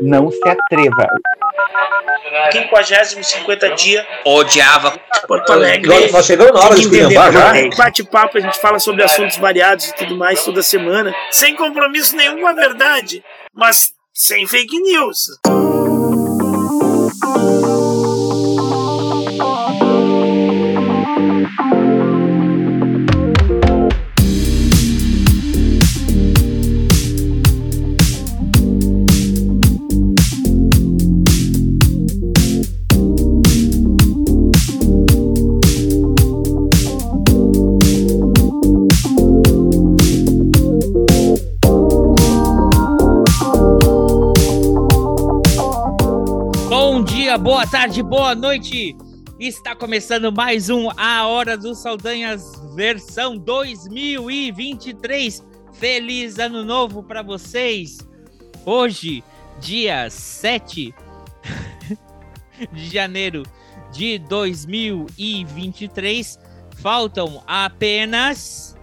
não se atreva. 50, 50 dia, odiava Porto Alegre. Nós, nós chegamos na hora de esculhambar já. Bate-papo, a gente fala sobre assuntos variados e tudo mais toda semana, sem compromisso nenhum com a verdade, mas sem fake news. Boa tarde, boa noite. Está começando mais um A Hora dos Saldanhas versão 2023. Feliz ano novo para vocês. Hoje, dia 7 de janeiro de 2023, faltam apenas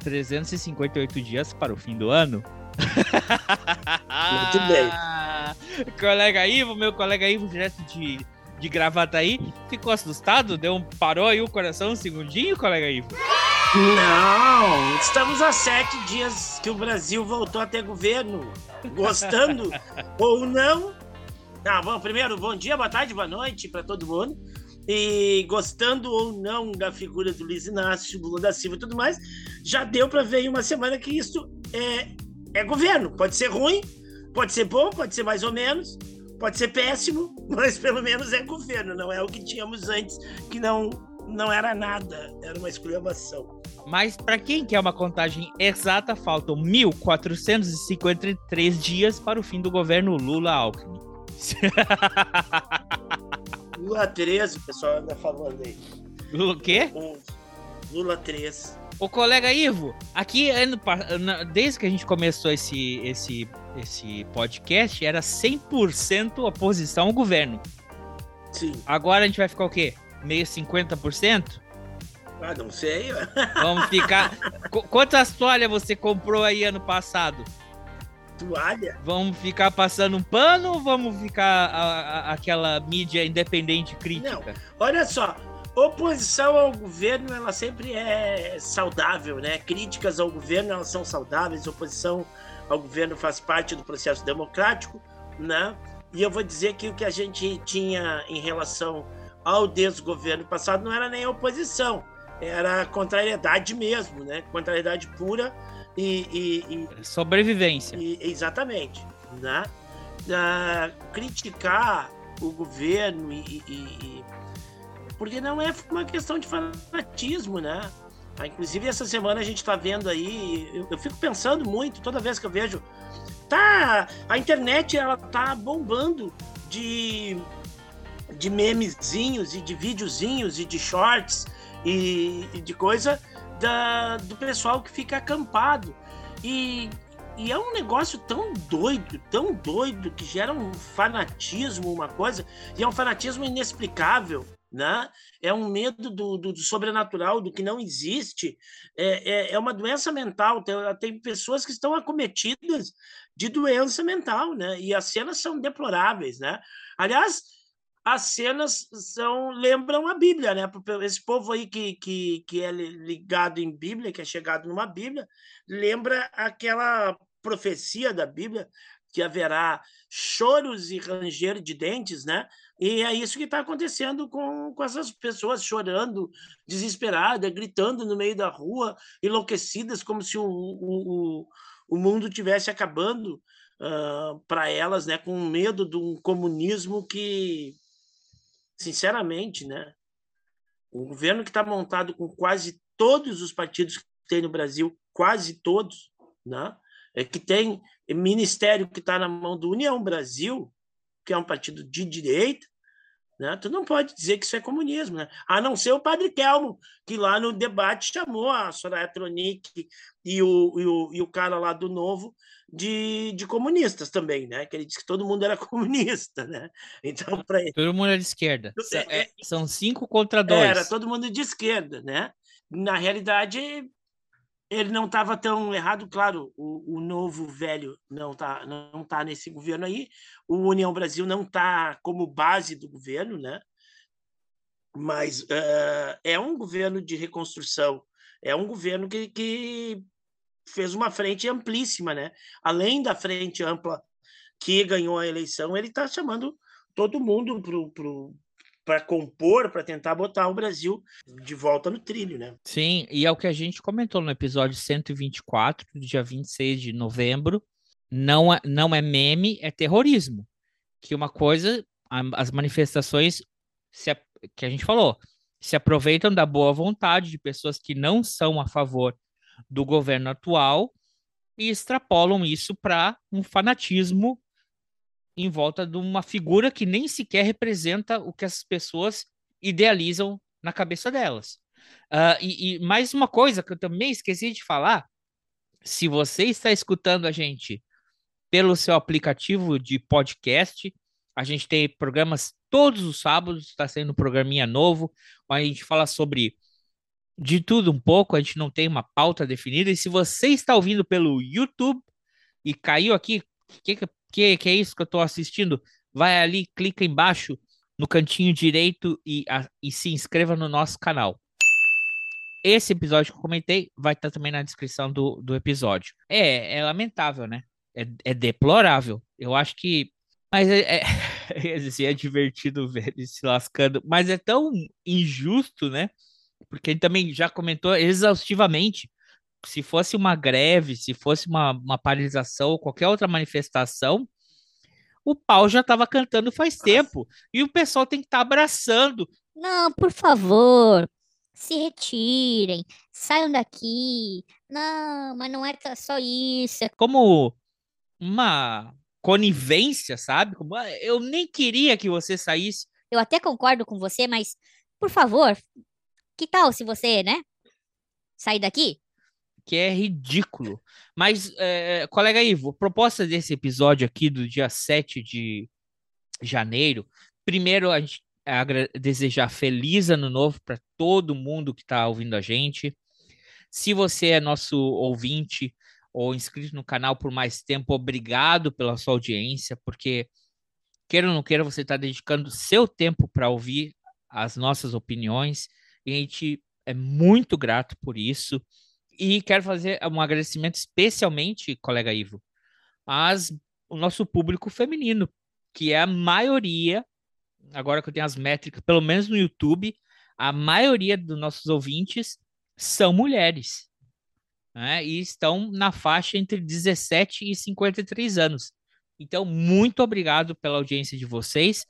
358 dias para o fim do ano. Muito bem. colega Ivo, meu colega Ivo, direto de, de gravata aí, ficou assustado? Deu um, parou aí o coração um segundinho, colega Ivo? Não, estamos há sete dias que o Brasil voltou a ter governo. Gostando ou não. Ah, bom, primeiro, bom dia, boa tarde, boa noite para todo mundo. E gostando ou não da figura do Luiz Inácio, Lula da Silva e tudo mais, já deu para ver em uma semana que isso é, é governo. Pode ser ruim, Pode ser bom, pode ser mais ou menos, pode ser péssimo, mas pelo menos é governo, não é o que tínhamos antes, que não, não era nada, era uma exclamação. Mas para quem quer uma contagem exata, faltam 1.453 dias para o fim do governo Lula-Alckmin. Lula 13, o pessoal anda falando aí. Lula o quê? Lula 3. O colega Ivo, aqui desde que a gente começou esse, esse esse podcast era 100% oposição ao governo. Sim. Agora a gente vai ficar o quê? Meio 50%? Ah, não sei. Vamos ficar. Quantas toalhas você comprou aí ano passado? Toalha? Vamos ficar passando um pano ou vamos ficar a, a, aquela mídia independente crítica? Não, olha só. Oposição ao governo, ela sempre é saudável, né? Críticas ao governo, elas são saudáveis. Oposição ao governo faz parte do processo democrático, né? E eu vou dizer que o que a gente tinha em relação ao desgoverno passado não era nem oposição, era contrariedade mesmo, né? Contrariedade pura e, e, e sobrevivência. E, exatamente, né? Uh, criticar o governo e, porque não é uma questão de fanatismo, né? Ah, inclusive, essa semana a gente está vendo aí, eu, eu, fico pensando muito, toda vez que eu vejo. Tá, a internet ela tá bombando de, de memezinhos e de videozinhos e de shorts e, e de coisa da, do pessoal que fica acampado. E, e é um negócio tão doido, tão doido, que gera um fanatismo, uma coisa, e é um fanatismo inexplicável né? É um medo do, do, do sobrenatural, do que não existe. É, é, é, uma doença mental. Tem, tem pessoas que estão acometidas de doença mental, né? E as cenas são deploráveis, né? Aliás, as cenas são lembram a Bíblia, né? Esse povo aí que, que, que é ligado em Bíblia, que é chegado numa Bíblia, lembra aquela profecia da Bíblia que haverá choros e ranger de dentes, né? E é isso que está acontecendo com, com essas pessoas chorando, desesperadas, gritando no meio da rua, enlouquecidas, como se o, o, o mundo tivesse acabando uh, para elas, né? Com medo de um comunismo que, sinceramente, né? O governo que está montado com quase todos os partidos que tem no Brasil, quase todos, né? É que tem ministério que está na mão do União Brasil, que é um partido de direita, né? Tu não pode dizer que isso é comunismo, né? a não ser o padre Kelmo, que lá no debate chamou a Soraya Tronic e o, e o, e o cara lá do Novo de, de comunistas também, né? Que ele disse que todo mundo era comunista, né? Então, para ele. Todo mundo era de esquerda. É, são cinco contra dois. Era todo mundo de esquerda, né? Na realidade, ele não estava tão errado, claro, o, o, novo velho não está não tá nesse governo aí, o União Brasil não está como base do governo, né? Mas uh, é um governo de reconstrução, é um governo que, que fez uma frente amplíssima, né? Além da frente ampla que ganhou a eleição, ele está chamando todo mundo para compor, para tentar botar o Brasil de volta no trilho, né? Sim, e é o que a gente comentou no episódio 124, do dia 26 de novembro. Não é, não é meme, é terrorismo. Que uma coisa, as manifestações se, que a gente falou, se aproveitam da boa vontade de pessoas que não são a favor do governo atual e extrapolam isso para um fanatismo em volta de uma figura que nem sequer representa o que as pessoas idealizam na cabeça delas. Uh, e, e, mais uma coisa que eu também esqueci de falar: se você está escutando a gente pelo seu aplicativo de podcast, a gente tem programas todos os sábados, está sendo um programinha novo, onde a gente fala sobre de tudo um pouco, a gente não tem uma pauta definida. E se você está ouvindo pelo YouTube e caiu aqui, que, que, que é isso que eu estou assistindo? Vai ali, clica embaixo no cantinho direito e, a, e se inscreva no nosso canal. Esse episódio que eu comentei vai estar também na descrição do, do episódio. É, é lamentável, né? É, é deplorável. Eu acho que. Mas é, é, assim, é divertido ver ele se lascando. Mas é tão injusto, né? Porque ele também já comentou exaustivamente se fosse uma greve, se fosse uma, uma paralisação ou qualquer outra manifestação, o pau já estava cantando faz tempo. E o pessoal tem que estar tá abraçando. Não, por favor, se retirem, saiam daqui. Não, mas não é só isso. Como uma conivência, sabe? Como, ah, eu nem queria que você saísse. Eu até concordo com você, mas, por favor, que tal se você, né? Sair daqui? Que é ridículo. Mas, é, colega Ivo, proposta desse episódio aqui do dia 7 de janeiro, primeiro a gente desejar feliz ano novo para todo mundo que está ouvindo a gente. Se você é nosso ouvinte ou inscrito no canal por mais tempo, obrigado pela sua audiência, porque queira ou não queira, você está dedicando seu tempo para ouvir as nossas opiniões e a gente é muito grato por isso. E quero fazer um agradecimento especialmente, colega Ivo, às o nosso público feminino, que é a maioria, agora que eu tenho as métricas, pelo menos no YouTube, a maioria dos nossos ouvintes são mulheres. Né? E estão na faixa entre 17 e 53 anos. Então, muito obrigado pela audiência de vocês.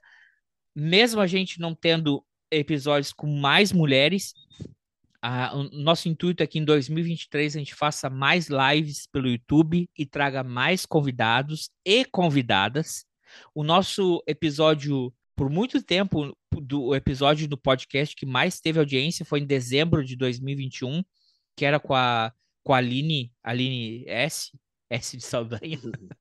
Mesmo a gente não tendo episódios com mais mulheres, o nosso intuito é que em 2023 a gente faça mais lives pelo YouTube e traga mais convidados e convidadas. O nosso episódio, por muito tempo, do episódio do podcast que mais teve audiência foi em dezembro de 2021, que era com a, com a Aline, Aline S, S de Saldanha.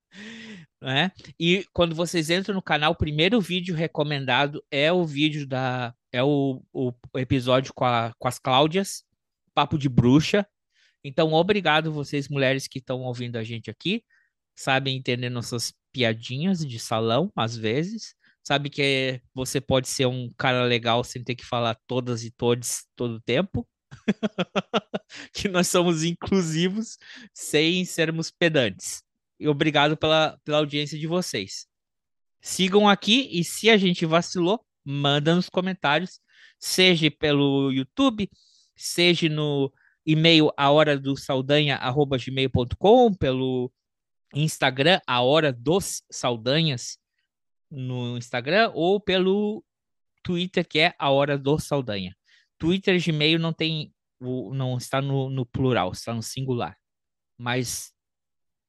né? E quando vocês entram no canal, o primeiro vídeo recomendado é o vídeo da é o, o episódio com, a, com as Cláudias, Papo de Bruxa. Então, obrigado vocês, mulheres que estão ouvindo a gente aqui. Sabem entender nossas piadinhas de salão, às vezes. Sabe que você pode ser um cara legal sem ter que falar todas e todos todo o tempo. que nós somos inclusivos sem sermos pedantes. E obrigado pela, pela audiência de vocês. Sigam aqui e se a gente vacilou, manda nos comentários, seja pelo YouTube, seja no e-mail a hora do saudanha@gmail.com, pelo Instagram a hora dos saudanhas no Instagram ou pelo Twitter que é a hora do saudanha. Twitter e Gmail não tem não está no, no plural, está no singular. Mas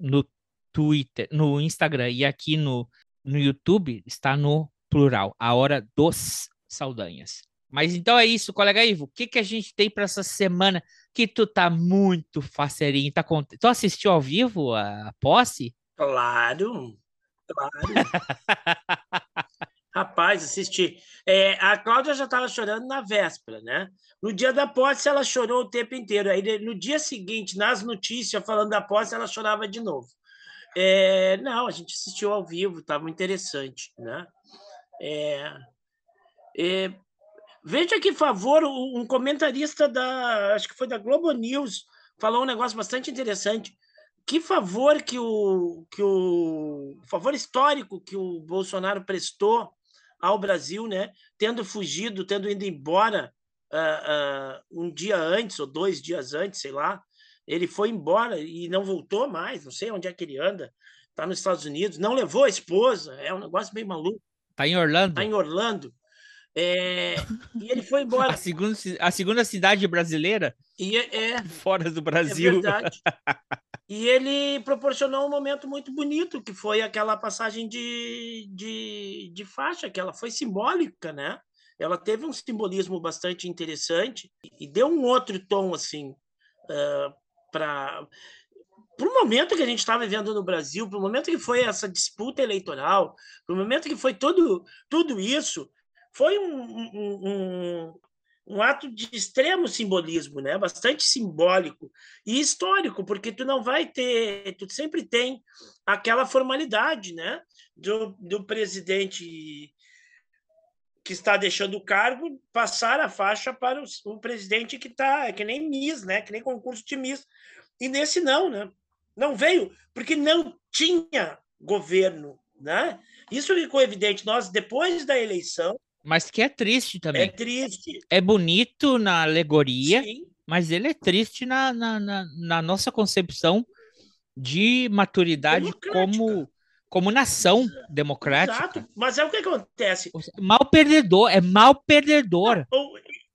no Twitter, no Instagram e aqui no, no YouTube está no plural, a hora dos Saldanhas. Mas então é isso, colega Ivo. O que, que a gente tem para essa semana que tu tá muito faceirinho? Tá cont... Tu assistiu ao vivo a posse? Claro, claro. Rapaz, assisti. É, a Cláudia já estava chorando na véspera, né? No dia da posse, ela chorou o tempo inteiro. Aí, no dia seguinte, nas notícias, falando da posse, ela chorava de novo. É, não, a gente assistiu ao vivo, estava interessante, né? É, é, veja que favor, um comentarista da, acho que foi da Globo News, falou um negócio bastante interessante. Que favor que o, que o favor histórico que o Bolsonaro prestou ao Brasil, né? Tendo fugido, tendo ido embora uh, uh, um dia antes ou dois dias antes, sei lá, ele foi embora e não voltou mais. Não sei onde é que ele anda. Está nos Estados Unidos. Não levou a esposa. É um negócio bem maluco. Está em Orlando. Está em Orlando. É, e ele foi embora. A segunda, a segunda cidade brasileira? E é, é fora do Brasil. É verdade. E ele proporcionou um momento muito bonito, que foi aquela passagem de, de, de faixa, que ela foi simbólica, né? Ela teve um simbolismo bastante interessante e deu um outro tom, assim, uh, para para o momento que a gente estava vivendo no Brasil, para o momento que foi essa disputa eleitoral, para o momento que foi tudo, tudo isso, foi um, um, um, um, ato de extremo simbolismo, né? bastante simbólico e histórico, porque tu não vai ter, tu sempre tem aquela formalidade né? do, do presidente que está deixando o cargo passar a faixa para o, o presidente que está, que nem Miss, né? que nem concurso de Miss. E nesse não, né? Não veio, porque não tinha governo. Né? Isso ficou evidente. Nós, depois da eleição, mas que é triste também. É triste. É bonito na alegoria, Sim. mas ele é triste na, na, na, na nossa concepção de maturidade como, como nação democrática. Exato, mas é o que acontece. Mal perdedor, é mal perdedor.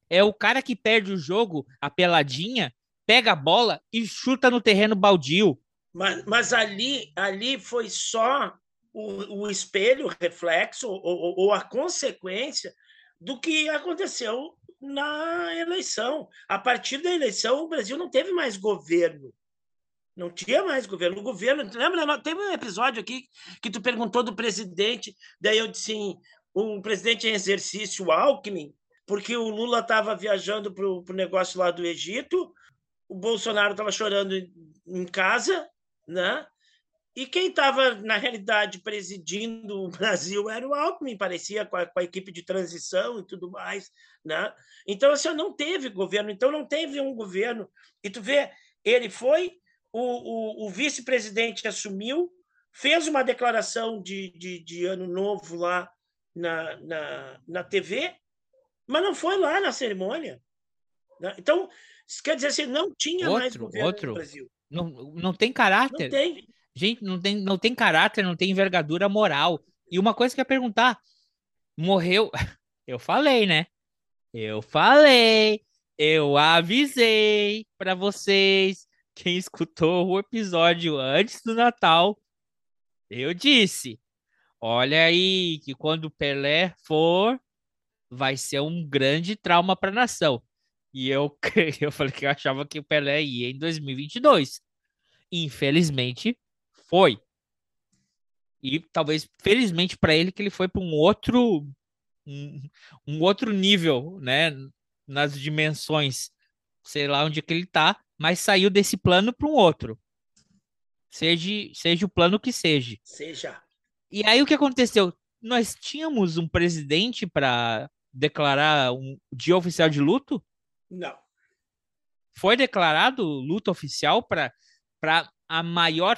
É o cara que perde o jogo, a peladinha, pega a bola e chuta no terreno baldio. Mas, mas ali, ali foi só o, o espelho, o reflexo ou, ou a consequência do que aconteceu na eleição. A partir da eleição, o Brasil não teve mais governo. Não tinha mais governo. O governo. Lembra? Teve um episódio aqui que tu perguntou do presidente, daí eu disse assim: um presidente em exercício, Alckmin, porque o Lula estava viajando para o negócio lá do Egito, o Bolsonaro estava chorando em casa, né? E quem estava, na realidade, presidindo o Brasil era o Alckmin, parecia com a, com a, equipe de transição e tudo mais. Né? Então, assim, não teve governo, então não teve um governo. E tu vê, ele foi, o, o, o vice-presidente assumiu, fez uma declaração de, de, de, ano novo lá na, na, na TV, mas não foi lá na cerimônia. Né? Então, quer dizer assim, não tinha outro, mais governo outro. no Brasil. Não, não tem caráter. Não tem. Gente, não tem, não tem caráter, não tem envergadura moral. E uma coisa que eu ia perguntar: morreu. Eu falei, né? Eu falei, eu avisei para vocês. Quem escutou o episódio antes do Natal, eu disse: olha aí, que quando o Pelé for, vai ser um grande trauma para a nação. E eu, eu falei que eu achava que o Pelé ia em 2022. Infelizmente, foi. E talvez, felizmente para ele, que ele foi para um outro um, um, outro nível, né, nas dimensões, sei lá onde é que ele tá, mas saiu desse plano para um outro. Seja, seja o plano que seja. Seja. E aí o que aconteceu? Nós tínhamos um presidente para declarar um dia oficial de luto? Não. Foi declarado luto oficial para a maior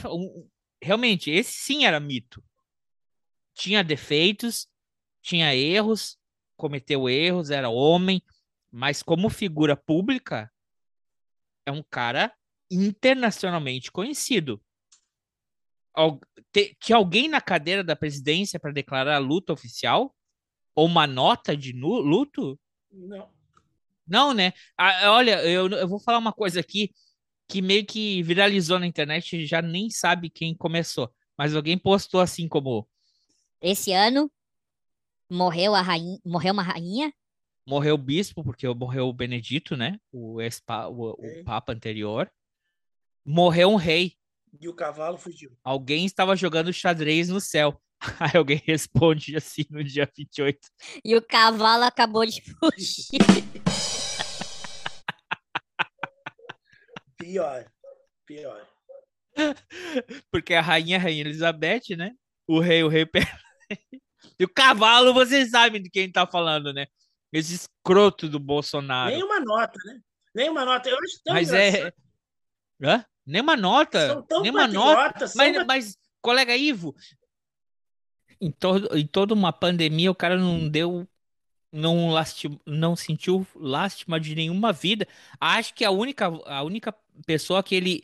realmente, esse sim era mito. Tinha defeitos, tinha erros, cometeu erros, era homem, mas como figura pública, é um cara internacionalmente conhecido. Tinha alguém na cadeira da presidência para declarar a luta oficial? Ou uma nota de luto? Não. Não, né? Ah, olha, eu, eu vou falar uma coisa aqui que meio que viralizou na internet, já nem sabe quem começou. Mas alguém postou assim como. Esse ano morreu a rainha, morreu uma rainha. Morreu o bispo, porque morreu o Benedito, né? O, ex o, o Papa anterior. Morreu um rei. E o cavalo fugiu. Alguém estava jogando xadrez no céu. Aí alguém responde assim no dia 28. E o cavalo acabou de fugir. Pior. Pior. Porque a rainha é a rainha Elizabeth, né? O rei, o rei. E o cavalo, vocês sabem de quem tá falando, né? Esse escroto do Bolsonaro. Nenhuma nota, né? Nenhuma nota. Eu acho tão Mas engraçado. é. Hã? Nenhuma nota. São tão Nenhuma nota. Mas, pat- mas, colega Ivo, em, todo, em toda uma pandemia, o cara não deu. Não, lasti, não sentiu lástima de nenhuma vida. Acho que a única, a única pessoa que ele.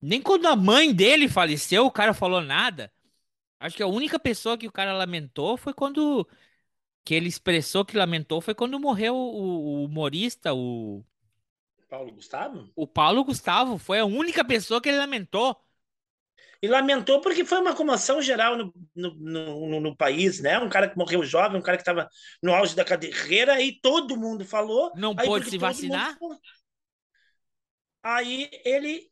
Nem quando a mãe dele faleceu, o cara falou nada. Acho que a única pessoa que o cara lamentou foi quando. Que ele expressou que lamentou foi quando morreu o, o humorista, o, Paulo Gustavo? o Paulo Gustavo. Foi a única pessoa que ele lamentou. E lamentou porque foi uma comoção geral no, no, no, no- país, né? Um cara que morreu jovem, um cara que estava no auge da carreira, e todo mundo falou. Não pôde se mundo vacinar? falou. Aí ele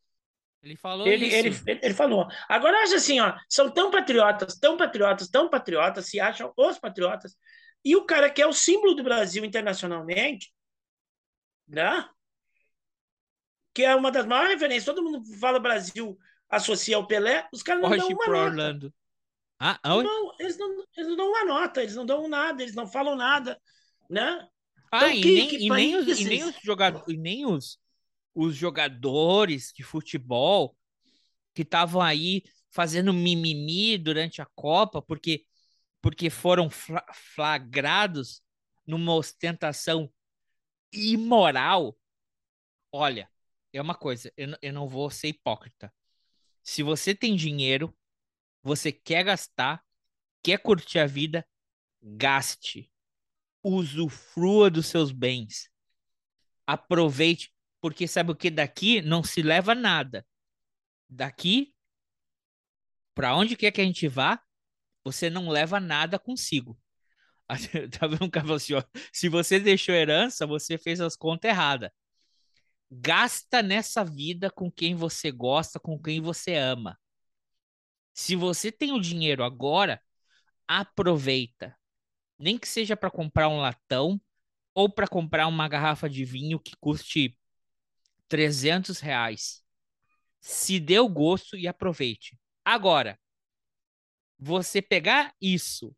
Ele falou Ele, isso. ele, ele falou. Agora, acho assim, ó, são tão patriotas, tão patriotas, tão patriotas, se acham os patriotas. E o cara que é o símbolo do Brasil internacionalmente, né? Que é uma das maiores referências. Todo mundo fala Brasil, associa ao Pelé, os caras não dão Hoje uma pro nota. Orlando. Ah? Não, eles não, eles não dão uma nota, eles não dão nada, eles não falam nada, né? Ah, Então, e que- nem, que e nem os, e nem os jogadores, e nem os, os jogadores de futebol que estavam aí fazendo mimimi durante a Copa, porque, porque foram fla- flagrados numa ostentação imoral. Olha, é uma coisa, eu, eu não vou ser hipócrita. Se você tem dinheiro, você quer gastar, quer curtir a vida, gaste usufrua dos seus bens. Aproveite, porque sabe o que? Daqui não se leva nada. Daqui, para onde quer que a gente vá, você não leva nada consigo. Tá vendo um cara assim, ó, se você deixou herança, você fez as contas erradas. Gasta nessa vida com quem você gosta, com quem você ama. Se você tem o dinheiro agora, aproveita nem que seja para comprar um latão ou para comprar uma garrafa de vinho que custe 300 reais. Se dê o gosto e aproveite. Agora, você pegar isso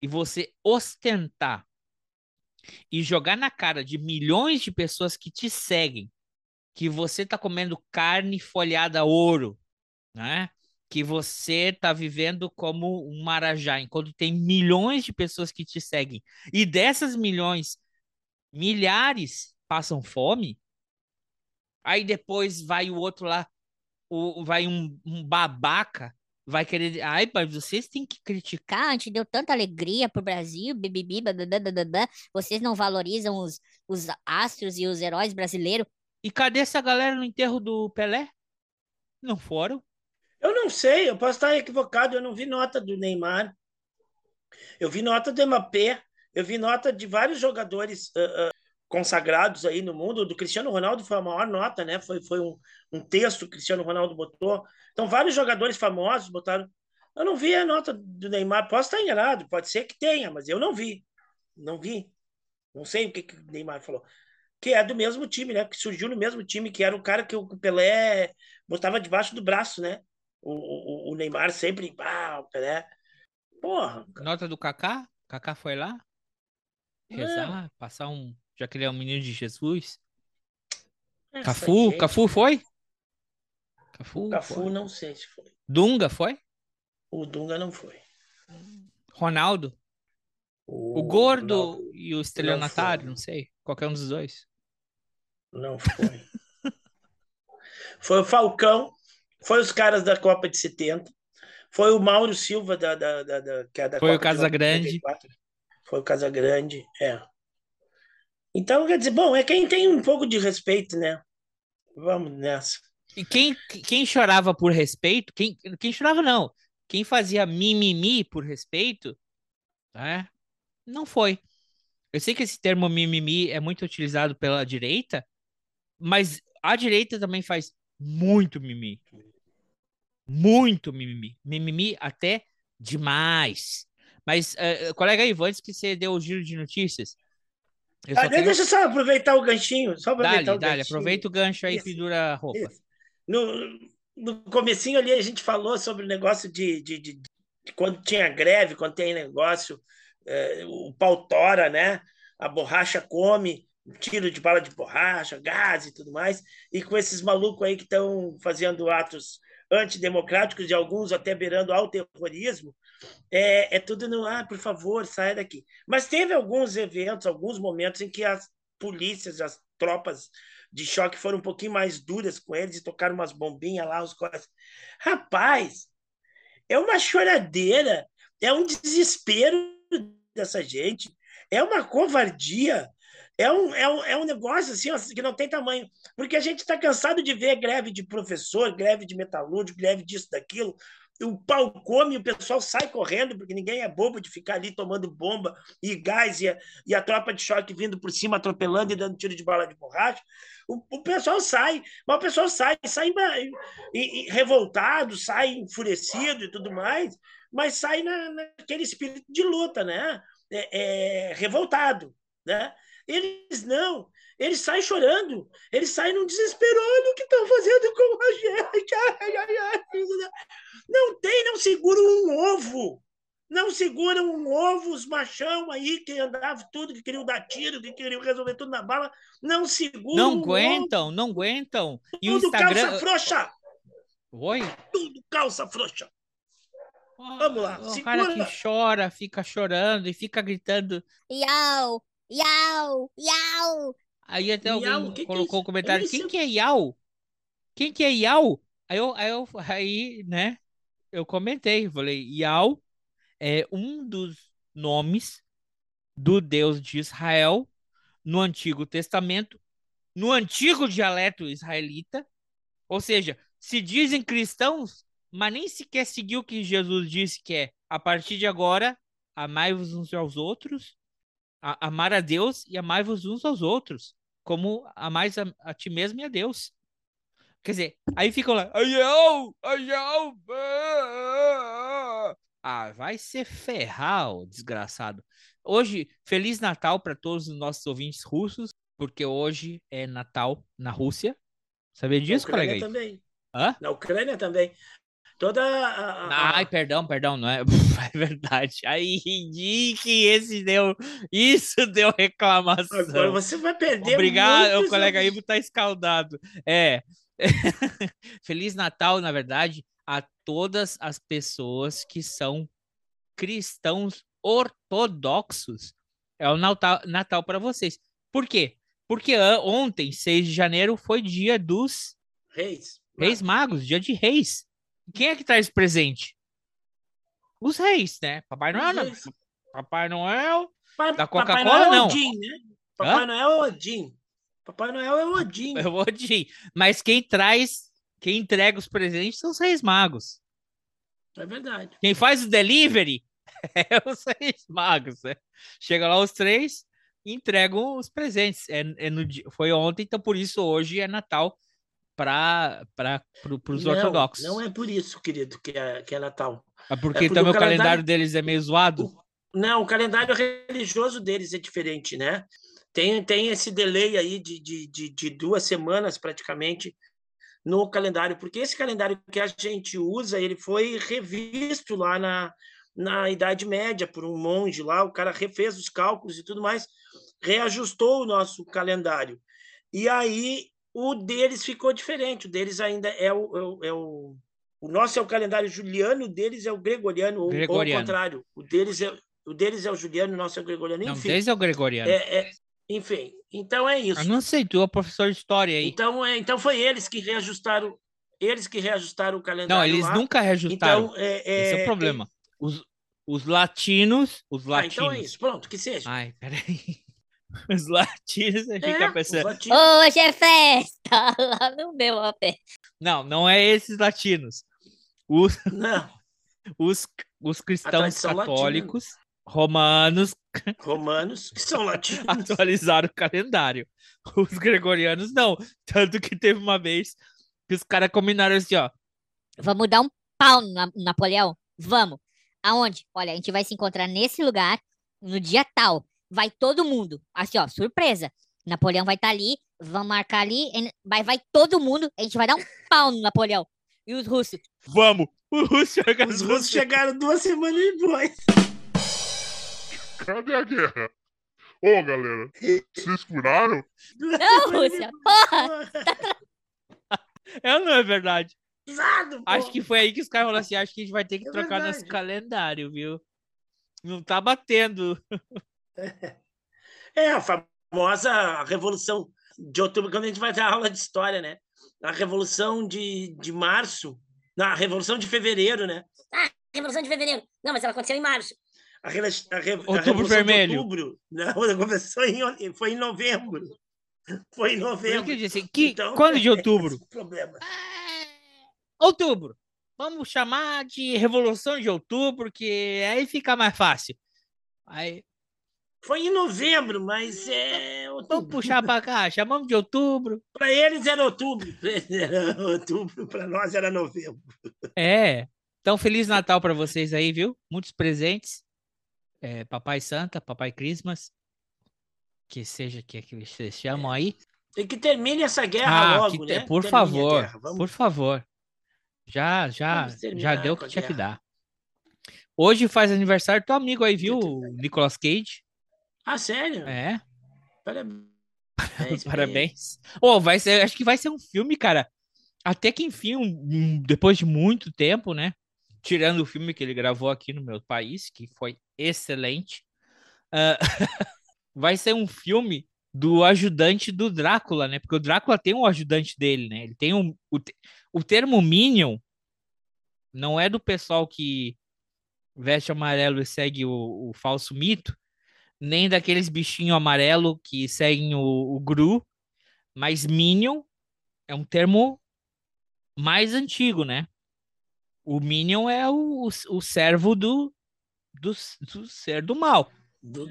e você ostentar e jogar na cara de milhões de pessoas que te seguem que você tá comendo carne folhada a ouro, né? que você está vivendo como um marajá, enquanto tem milhões de pessoas que te seguem. E dessas milhões, milhares passam fome. Aí depois vai o outro lá, o, vai um, um babaca, vai querer. Ai, mas vocês têm que criticar. A gente deu tanta alegria pro Brasil, bibibi, bababababá. Vocês não valorizam os, os astros e os heróis brasileiros. E cadê essa galera no enterro do Pelé? Não foram? Eu não sei, eu posso estar equivocado, eu não vi nota do Neymar. Eu vi nota do Mbappé, eu vi nota de vários jogadores ah, ah, consagrados aí no mundo. Do Cristiano Ronaldo foi a maior nota, né? Foi, foi um, um texto que o Cristiano Ronaldo botou. Então, vários jogadores famosos botaram. Eu não vi a nota do Neymar. Posso estar enganado, pode ser que tenha, mas eu não vi. Não vi. Não sei o que, que o Neymar falou. Que é do mesmo time, né? Que surgiu no mesmo time, que era o cara que o Pelé botava debaixo do braço, né? O, o, o Neymar sempre, ah, o Pelé. Porra, cara. Nota do Kaká? Kaká foi lá? Rezar, passar um. Já que ele é um menino de Jesus. Essa Cafu, gente- Cafu foi? Cafu, Cafu foi. não sei se foi. Dunga foi? O Dunga não foi. Ronaldo? O gordo Ronaldo e o estelionatário, foi. não sei. Qualquer um dos dois. Não foi. foi o Falcão, foi os caras da Copa de 70, foi o Mauro Silva da, da, da, da- que é da Foi o Copa de Casagrande. 94. Foi o Casagrande, é. Então, quer dizer, bom, é quem tem um pouco de respeito, né? Vamos nessa. E quem, quem chorava por respeito, quem, quem chorava não, quem fazia mimimi por respeito, né, não foi. Eu sei que esse termo mimimi é muito utilizado pela direita, mas a direita também faz muito mimimi. Muito mimimi. Mimimi até Demais. Mas, uh, colega antes que você dê o giro de notícias. Ah, queria... Deixa eu só aproveitar o ganchinho. Só aproveitar dale, o dale, ganchinho. aproveita o gancho aí e pendura a roupa. Isso. No, no comecinho ali a gente falou sobre o negócio de, de, de, de quando tinha greve, quando tem negócio, é, o pau tora, né? A borracha come, tiro de bala de borracha, gás e tudo mais, e com esses malucos aí que estão fazendo atos antidemocráticos e alguns até beirando ao terrorismo, é, é tudo no ah, por favor, saia daqui. Mas teve alguns eventos, alguns momentos em que as polícias, as tropas de choque foram um pouquinho mais duras com eles e tocaram umas bombinhas lá, os coisas. Rapaz, é uma choradeira, é um desespero dessa gente, é uma covardia. É um, é, um, é um negócio assim que não tem tamanho. Porque a gente está cansado de ver greve de professor, greve de metalúrgico, greve disso, daquilo. O pau come, o pessoal sai correndo, porque ninguém é bobo de ficar ali tomando bomba e gás, e a, e a tropa de choque vindo por cima, atropelando e dando tiro de bala de borracha. O, o pessoal sai, mas o pessoal sai, sai e, e, revoltado, sai enfurecido e tudo mais, mas sai na, naquele espírito de luta, né? É, é, revoltado, né? Eles não, eles saem chorando, eles saem num desespero. Olha o que estão fazendo com a gente. Ai, ai, ai. Não tem, não segura um ovo. Não seguram um ovo, os machão aí que andavam tudo, que queriam dar tiro, que queriam resolver tudo na bala. Não seguram. Não um aguentam, ovo. não aguentam. E tudo Instagram. calça frouxa. Oi? Tudo calça frouxa. Vamos lá, O segura. cara que chora, fica chorando e fica gritando. Iau, iau, iau. Aí até alguém que que é colocou um isso? comentário: quem que é Iau? Quem que é Iau? Aí eu, aí eu, aí, né, eu comentei, falei, Iau é um dos nomes do Deus de Israel no Antigo Testamento, no antigo dialeto israelita, ou seja, se dizem cristãos, mas nem sequer seguiu o que Jesus disse que é, a partir de agora, amai-vos uns aos outros, a- amar a Deus e amai-vos uns aos outros, como amais a, a ti mesmo e a Deus. Quer dizer, aí ficam lá, aiau, aiau, ah, ah, vai ser ferrar, ô desgraçado. Hoje, Feliz Natal para todos os nossos ouvintes russos, porque hoje é Natal na Rússia. Sabia Na disso, colega? Ucrânia aí? também. Hã? Na Ucrânia também. Toda a, a- Ai, perdão, perdão, não é? É verdade. Aí, que esse deu. Isso deu reclamação. Agora você vai perder Obrigado, o colega. Ivo tá escaldado. É. Feliz Natal, na verdade, a todas as pessoas que são cristãos ortodoxos. É o Natal, Natal para vocês. Por quê? Porque ontem, 6 de janeiro, foi dia dos Reis. Reis Magos, dia de Reis. Quem é que traz presente? Os reis, né? Papai Noel, não. Papai Noel. Pa- Da Coca-Cola, é não. Odin, né? Papai Noel é Odin. Papai Noel é Odin. Vou de. Mas quem traz, quem entrega os presentes são os Reis Magos. É verdade. Quem faz o delivery é os Reis Magos. Né? Chega lá os três e entregam os presentes. É, é no dia- foi ontem, então por isso hoje é Natal para os ortodoxos. Não é por isso, querido, que é, que é Natal. É porque, porque também o o calendário calendário- deles é meio zoado. Não, o calendário religioso deles é diferente, né? Tem, tem esse delay aí de, de, de, de duas semanas praticamente no calendário, porque esse calendário que a gente usa, ele foi revisto lá na, na Idade Média por um monge lá, o cara refez os cálculos e tudo mais, reajustou o nosso calendário. E aí o deles ficou diferente, o deles ainda é o, é o, é o, o nosso é o calendário juliano, o deles é o gregoriano, ou- ou, Gregoriano. ao contrário, o deles é o deles é o juliano, o nosso é o gregoriano, Não, enfim. desde é o Gregoriano. É, é, enfim, então é isso. Eu não sei, tu é o professor de história aí. Então, é, então foi eles que reajustaram, eles que reajustaram o calendário. Não, eles lá. nunca reajustaram. Então, é, Esse é o problema. Os, os latinos, os Ah, latinos. então é isso. Pronto, que seja. Ai, peraí. Os latinos, a gente É, tá pensando. latinos. Hoje é festa lá no meu apé. Não, não é esses latinos. Os, Não, os, os cristãos latina. católicos romanos romanos, que são latinos. atualizaram o calendário. Os gregorianos não. Tanto que teve uma vez que os caras combinaram assim, ó. Vamos dar um pau no Napoleão? Vamos. Aonde? Olha, a gente vai se encontrar nesse lugar no dia tal. Vai todo mundo. Assim, ó, surpresa. Napoleão vai estar ali, vão marcar ali, vai, vai todo mundo, a gente vai dar um pau no Napoleão. E os russos? Vamos! Os russos chegaram, Os russos chegaram duas semanas depois. Cadê a guerra? Ô, galera, vocês curaram? Não, Rússia, porra! É ou não é verdade? Pô. Acho que foi aí que os caras falaram assim: acho que a gente vai ter que É trocar nosso verdade. calendário, viu? Não tá batendo. É, a famosa Revolução de Outubro, quando a gente vai ter aula de história, né? A Revolução de, de Março, na Revolução de Fevereiro, né? Ah, Revolução de Fevereiro. Não, mas ela aconteceu em março. A, rela- a, re- a Outubro Revolução Vermelho. de Outubro, não, começou em, foi em novembro. Foi em isso que novembro. eu disse: que, Então, quando de é outubro? problema. Outubro. Vamos chamar de Revolução de Outubro, que aí fica mais fácil. Aí, Foi em novembro, mas é vamos outubro. puxar pra cá, chamamos de outubro. Para eles era outubro. Era outubro, para nós era novembro. É. Então, Feliz Natal pra vocês aí, viu? Muitos presentes. É, Papai Santa, Papai Christmas. Que seja que, é que vocês chamam aí. E que termine essa guerra Ah, logo, te- né? por Termine favor. Vamos- por favor. Já, já, Vamos já deu o que tinha que dar. Hoje faz aniversário teu amigo aí, viu? Nicolas Cage. Ah, sério? É, Parabéns. ele. parabéns. Oh, vai ser, acho que vai ser um filme, cara. Até que enfim, um- depois de muito tempo, né? Tirando o filme que ele gravou aqui no meu país, que foi excelente. ah, vai ser um filme do ajudante do Drácula, né? Porque o Drácula tem um ajudante dele, né? Ele tem um. O, o termo Minion não é do pessoal que veste amarelo e segue o, o falso mito, nem daqueles bichinhos amarelo que seguem o, o Gru, mas Minion é um termo mais antigo, né? O Minion é o, o, o servo do, do, do ser do mal. Do,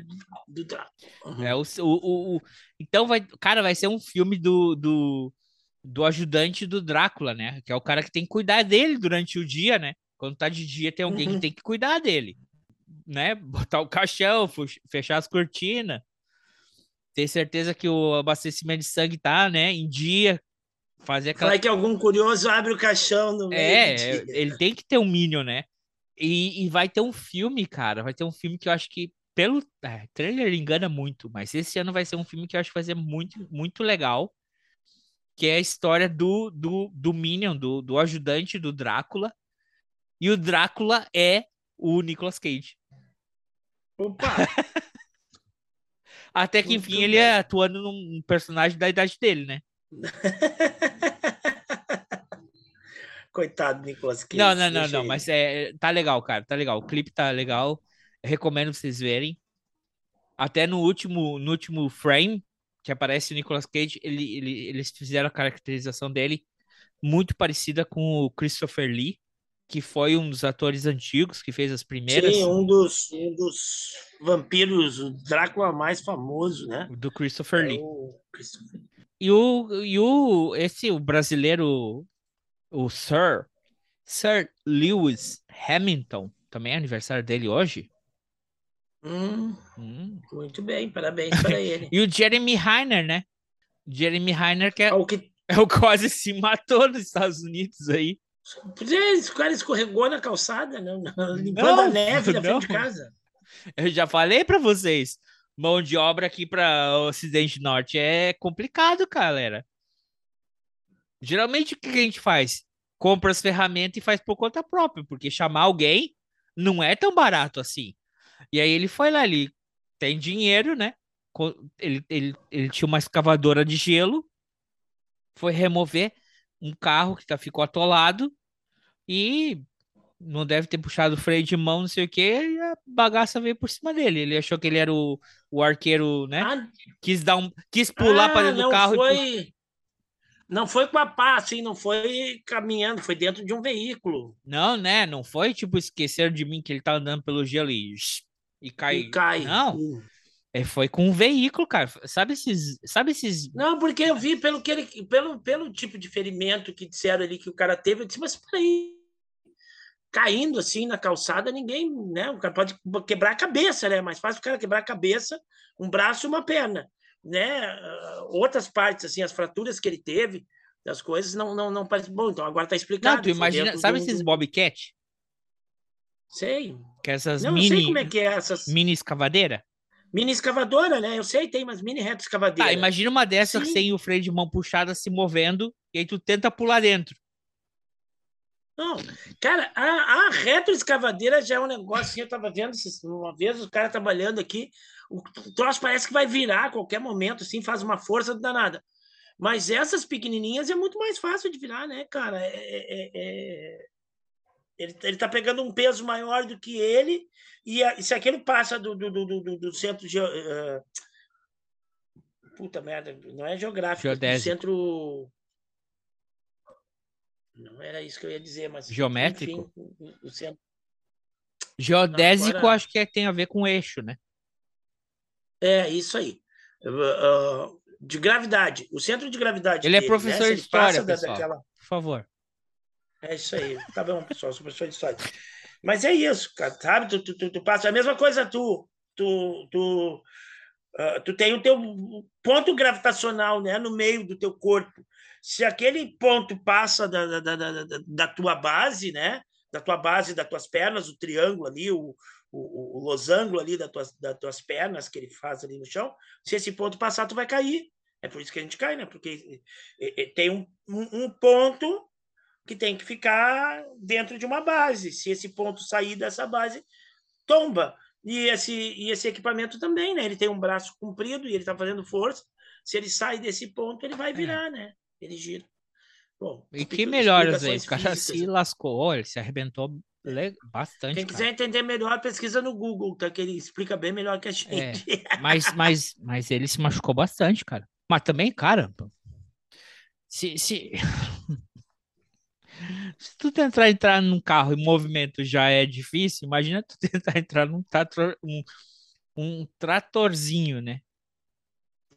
do Drácula. Uhum. É o, o, o- então vai, cara, vai ser um filme do, do, do ajudante do Drácula, né? Que é o cara que tem que cuidar dele durante o dia, né? Quando tá de dia tem alguém que Uhum. tem que cuidar dele, né? Botar o caixão, fechar as cortinas, ter certeza que o abastecimento de sangue tá, né? Em dia, fazer aquela Vai que algum curioso abre o caixão no meio é, dia. ele tem que ter um Minion, né? E, e vai ter um filme, cara. Vai ter um filme que eu acho que, pelo é, trailer, engana muito, mas esse ano vai ser um filme que eu acho que vai ser muito, muito legal. Que é a história do, do, do Minion, do, do ajudante do Drácula. E o Drácula é o Nicolas Cage. Opa! Até que, Muito enfim, ele é atuando num personagem da idade dele, né? Coitado do Nicolas Cage. Não, não, não, não, ele. mas é, tá legal, cara, tá legal. O clipe tá legal. Recomendo vocês verem. Até no último, no último frame que aparece o Nicolas Cage, ele, ele- eles fizeram a caracterização dele muito parecida com o Christopher Lee, que foi um dos atores antigos que fez as primeiras Sim, um dos, um dos vampiros, o Drácula mais famoso, né? do Christopher É Lee. o Christopher. E o, e o esse o brasileiro, o Sir Sir Lewis Hamilton, também é aniversário dele hoje. Hum, Hum. muito bem, parabéns para ele. E o Jeremy Renner, né? Jeremy Renner que é, Ao que é o que quase se matou nos Estados Unidos aí. É, esse cara escorregou na calçada, não, limpando a Não, neve na não. frente de casa. Eu já falei pra vocês, mão de obra aqui para o Ocidente Norte é complicado, galera. Geralmente o que a gente faz? Compra as ferramentas e faz por conta própria, porque chamar alguém não é tão barato assim. E aí ele foi lá, ele tem dinheiro, né? Ele, ele, ele tinha uma escavadora de gelo, foi remover um carro que tá, ficou atolado e não deve ter puxado o freio de mão, não sei o que, e a bagaça veio por cima dele. Ele achou que ele era o, o arqueiro, né? Ah, Quis dar um, quis pular para ah, dentro do carro e foi, não foi com a pá, assim, não foi caminhando, foi dentro de um veículo. Não, né? Não foi tipo esquecer de mim que ele tá andando pelo gelo e, e cai. E cai. Não, Hum. é, foi com um veículo, cara. Sabe esses, sabe esses Não, porque eu vi pelo, que ele, pelo, pelo tipo de ferimento que disseram ali que o cara teve, eu disse, mas peraí. Caindo assim na calçada, ninguém, né? O cara pode quebrar a cabeça, né? Mais fácil o cara quebrar a cabeça, um braço e uma perna, né? Ah, Outras partes, assim, as fraturas que ele teve, as coisas não não não parece bom. Então agora tá explicado. Não, tu foi imagina, sabe do- esses Bobcat? Sei. Que é essas Não, eu sei mini, como é que é essas mini escavadeira? mini escavadora, né? Eu sei, tem umas mini reto escavadeira. Tá, imagina uma dessas Sim. sem o freio de mão puxada se movendo e aí tu tenta pular dentro. Não, cara, a, a retroescavadeira já é um negócio assim, eu tava vendo uma vez o cara trabalhando aqui, o troço parece que vai virar a qualquer momento, assim, faz uma força danada. Mas essas pequenininhas é muito mais fácil de virar, né, cara? É- é- é- Ele, ele tá pegando um peso maior do que ele, e, a- e se aquele passa do, do, do, do- do centro de. eh, puta merda, não é geográfico, é do Geodésico. centro. Não era isso que eu ia dizer, mas. Geométrico? enfim, o- centro. Geodésico, agora- acho que é- tem a ver com eixo, né? É, isso aí. Uh, uh, de gravidade. O centro de gravidade. Ele é dele, professor Se de história, pessoal. daquela- Por favor. É isso aí. Tá bom, pessoal, sou professor de história. Mas é isso, cara, sabe? Tu, tu, tu, tu passa a mesma coisa tu. Tu, tu, ah, tu tem o teu ponto gravitacional né, no meio do teu corpo. Se aquele ponto passa da, da, da, da, tua base, né? Da tua base, das tuas pernas, o triângulo ali, o, o, o losango ali das tuas, das tuas pernas que ele faz ali no chão, se esse ponto passar, tu vai cair. É por isso que a gente cai, né? Porque tem um, um, um ponto que tem que ficar dentro de uma base. Se esse ponto sair dessa base, tomba. E esse, e esse equipamento também, né? Ele tem um braço comprido e ele está fazendo força. Se ele sai desse ponto, ele vai virar, né? Ele gira. Bom, É. E que melhoras aí. O cara físicas. se lascou, ele se arrebentou bastante. Quem cara. quiser entender melhor, pesquisa no Google, tá? Que ele explica bem melhor que a gente. Mas, mas, mas ele se machucou bastante, cara. Mas também, cara, se, se... se tu tentar entrar num carro em movimento já é difícil, imagina tu tentar entrar num trator, um, um tratorzinho, né?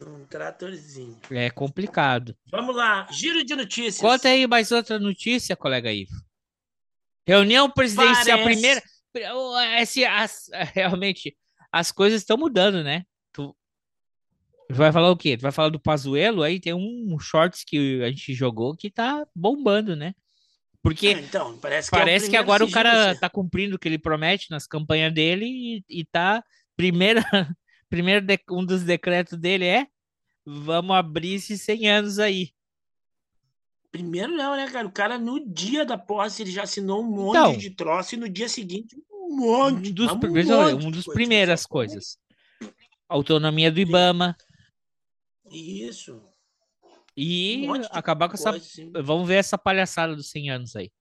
Um tratorzinho. É complicado. Vamos lá, giro de notícias. Conta aí mais outra notícia, colega Ivo. Reunião presidencial, Parece- primeira. Esse, as, realmente, as coisas estão mudando, né? Tu vai falar o quê? Tu vai falar do Pazuello? Aí tem um shorts que a gente jogou que tá bombando, né? Porque Ah, então, parece que, é parece que primeiro agora o cara tá cumprindo o que ele promete nas campanhas dele e, e tá. Primeira, primeiro de- um dos decretos dele é: vamos abrir esses 100 anos aí. Primeiro não, né, cara? O cara, no dia da posse, ele já assinou um monte Então. de troço e no dia seguinte, um monte. Um dos, mas um monte um de dos coisa. primeiras coisas. Autonomia do Ibama Isso. e Um acabar com essa. coisa, assim. Vamos ver essa palhaçada dos 100 anos aí.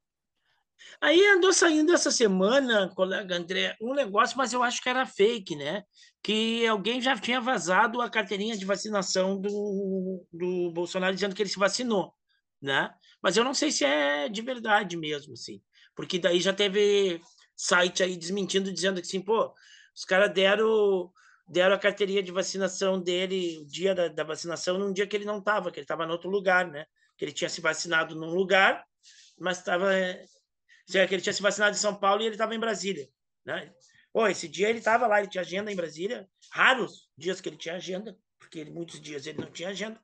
Aí andou saindo essa semana, colega André, um negócio, mas eu acho que era fake, né? Que alguém já tinha vazado a carteirinha de vacinação do, do Bolsonaro dizendo que ele se vacinou, né? Mas eu não sei se é de verdade mesmo, assim. Porque daí já teve site aí desmentindo, dizendo que assim, pô, os caras deram, deram a carteirinha de vacinação dele, o dia da, da vacinação, num dia que ele não estava, que ele estava em outro lugar, né? Que ele tinha se vacinado num lugar, mas estava que ele tinha se vacinado em São Paulo e ele estava em Brasília. Né? Pô, esse dia ele estava lá, ele tinha agenda em Brasília. Raros dias que ele tinha agenda, porque ele, muitos dias ele não tinha agenda.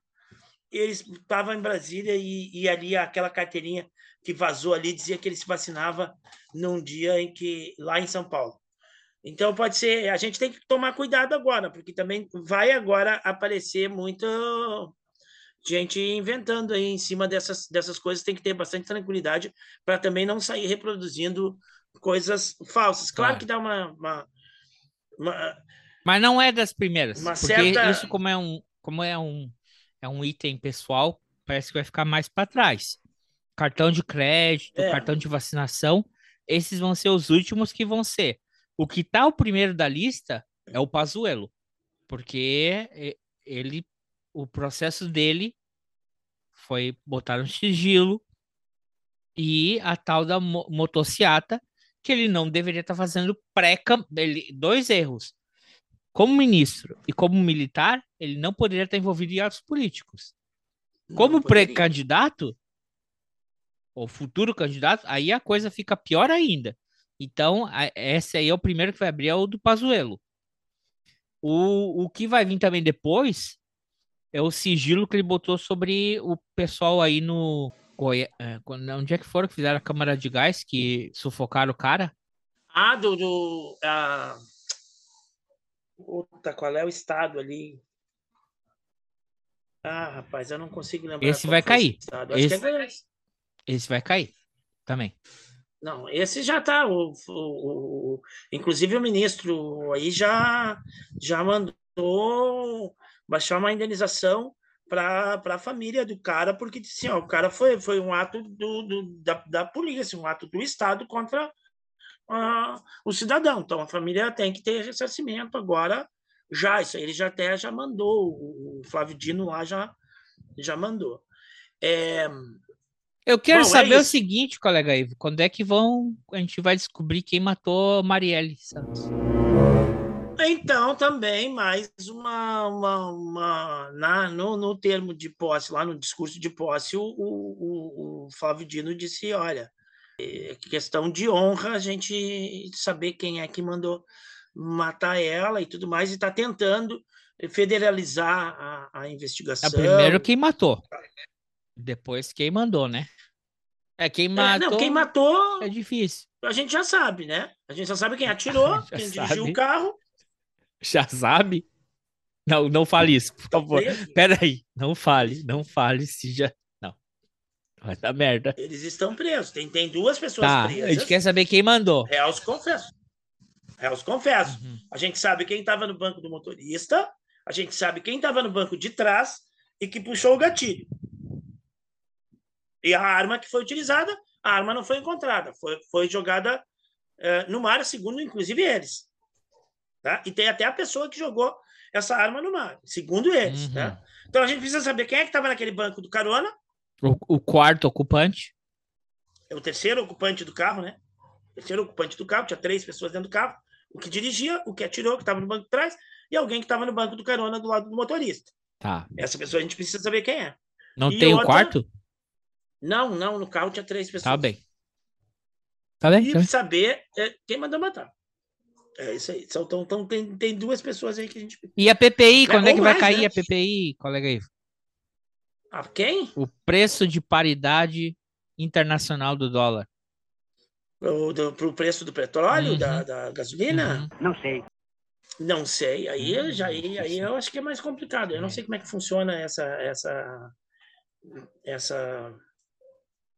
Ele estava em Brasília e, e ali aquela carteirinha que vazou ali dizia que ele se vacinava num dia em que lá em São Paulo. Então pode ser, a gente tem que tomar cuidado agora, porque também vai agora aparecer muita gente inventando aí em cima dessas, dessas coisas, tem que ter bastante tranquilidade para também não sair reproduzindo coisas falsas. Claro, Claro. que dá uma, uma, uma- Mas não é das primeiras. Uma porque certa- isso, como é um, como é um, é um item pessoal, parece que vai ficar mais para trás. Cartão de crédito, É. cartão de vacinação, esses vão ser os últimos que vão ser. O que tá o primeiro da lista é o Pazuello, porque ele, o processo dele foi botar um sigilo e a tal da mo- motociata que ele não deveria estar fazendo pré ele dois erros. Como ministro e como militar, ele não poderia estar envolvido em atos políticos. Como pré-candidato, ou futuro candidato, aí a coisa fica pior ainda. Então, a- esse aí é o primeiro que vai abrir, é o do Pazuello. O, o que vai vir também depois é o sigilo que ele botou sobre o pessoal aí no. Goi- é, quando- onde é que foram que fizeram a câmara de gás que sufocaram o cara? Ah, do. do ah, Puta, qual é o estado ali? Ah, rapaz, eu não consigo lembrar. Esse vai esse cair. é Esse- Goiás. Esse vai cair também. Não, esse já tá. O, o- o- inclusive o ministro aí já, já mandou baixar uma indenização para a família do cara, porque assim, ó, o cara foi, foi um ato do, do- da, da polícia, um ato do Estado contra ah, o cidadão. Então a família tem que ter ressarcimento agora. Já, isso aí ele já até já mandou, o o Flávio Dino lá já, já mandou. É, Eu quero Bom, é saber o isso. seguinte, colega Ivo, quando é que vão. A gente vai descobrir quem matou Marielle Santos? Então, também mais uma, uma, uma- na, no, no termo de posse, lá no discurso de posse, o, o, o- Flávio Dino disse, olha, é questão de honra a gente saber quem é que mandou matar ela e tudo mais, e está tentando federalizar a, a É investigação. primeiro quem matou. Depois quem mandou, né? É quem É, matou. não, quem matou, É difícil. a gente já sabe, né? A gente já sabe quem atirou, quem dirigiu sabe. o carro. Já sabe? Não, não fale isso, por favor. preso. Pera aí, não fale, não fale se já. Não. Vai dar merda. Eles estão presos. Tem, tem duas pessoas Tá, a presas. gente quer saber quem mandou. Réus confesso. Réus confesso. Uhum. A gente sabe quem estava no banco do motorista, a gente sabe quem estava no banco de trás e que puxou o gatilho. E a arma que foi utilizada, a arma não foi encontrada, foi, foi jogada eh, no mar, segundo inclusive eles. Tá? E tem até a pessoa que jogou essa arma no mar, segundo eles. Uhum. Tá? Então a gente precisa saber quem é que estava naquele banco do carona, O, o quarto ocupante. é o terceiro ocupante do carro, né? O terceiro ocupante do carro, tinha três pessoas dentro do carro. O que dirigia, o que atirou, que estava no banco de trás, e alguém que estava no banco do carona do lado do motorista. Tá. Essa pessoa a gente precisa saber quem é. Não E tem o outra- quarto? Não, não, no carro tinha três pessoas. Tá bem. Tá bem? tá E bem. saber é, quem mandou matar. É isso aí. Então, tem, tem duas pessoas aí que a gente. E a PPI, quando é que vai mais, cair né? a PPI, colega Ivo? Ah, quem? O preço de paridade internacional do dólar. Do, pro preço do petróleo, Uhum. da, da gasolina? Uhum. Não sei. Não sei. Aí, eu já, aí, aí eu acho que é mais complicado. Eu não É. sei como é que funciona essa, essa, essa,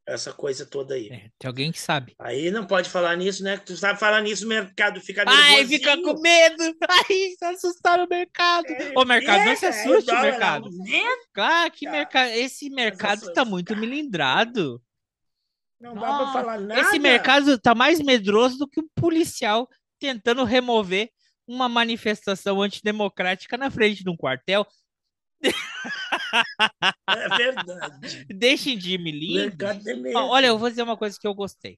essa coisa toda aí. É, tem alguém que sabe. Aí não pode falar nisso, né? Tu sabe falar nisso, o mercado fica nervosinho. Ai, fica com medo! Ai, se assustaram o mercado! Ô, mercado, não se É, assuste, é, mercado. Claro que Tá. mercado, esse mercado tá muito melindrado. não dá pra Nossa, falar nada. Esse mercado tá mais medroso do que um policial tentando remover uma manifestação antidemocrática na frente de um quartel. É verdade. Deixem de me lindo. é Olha, eu vou dizer uma coisa que eu gostei.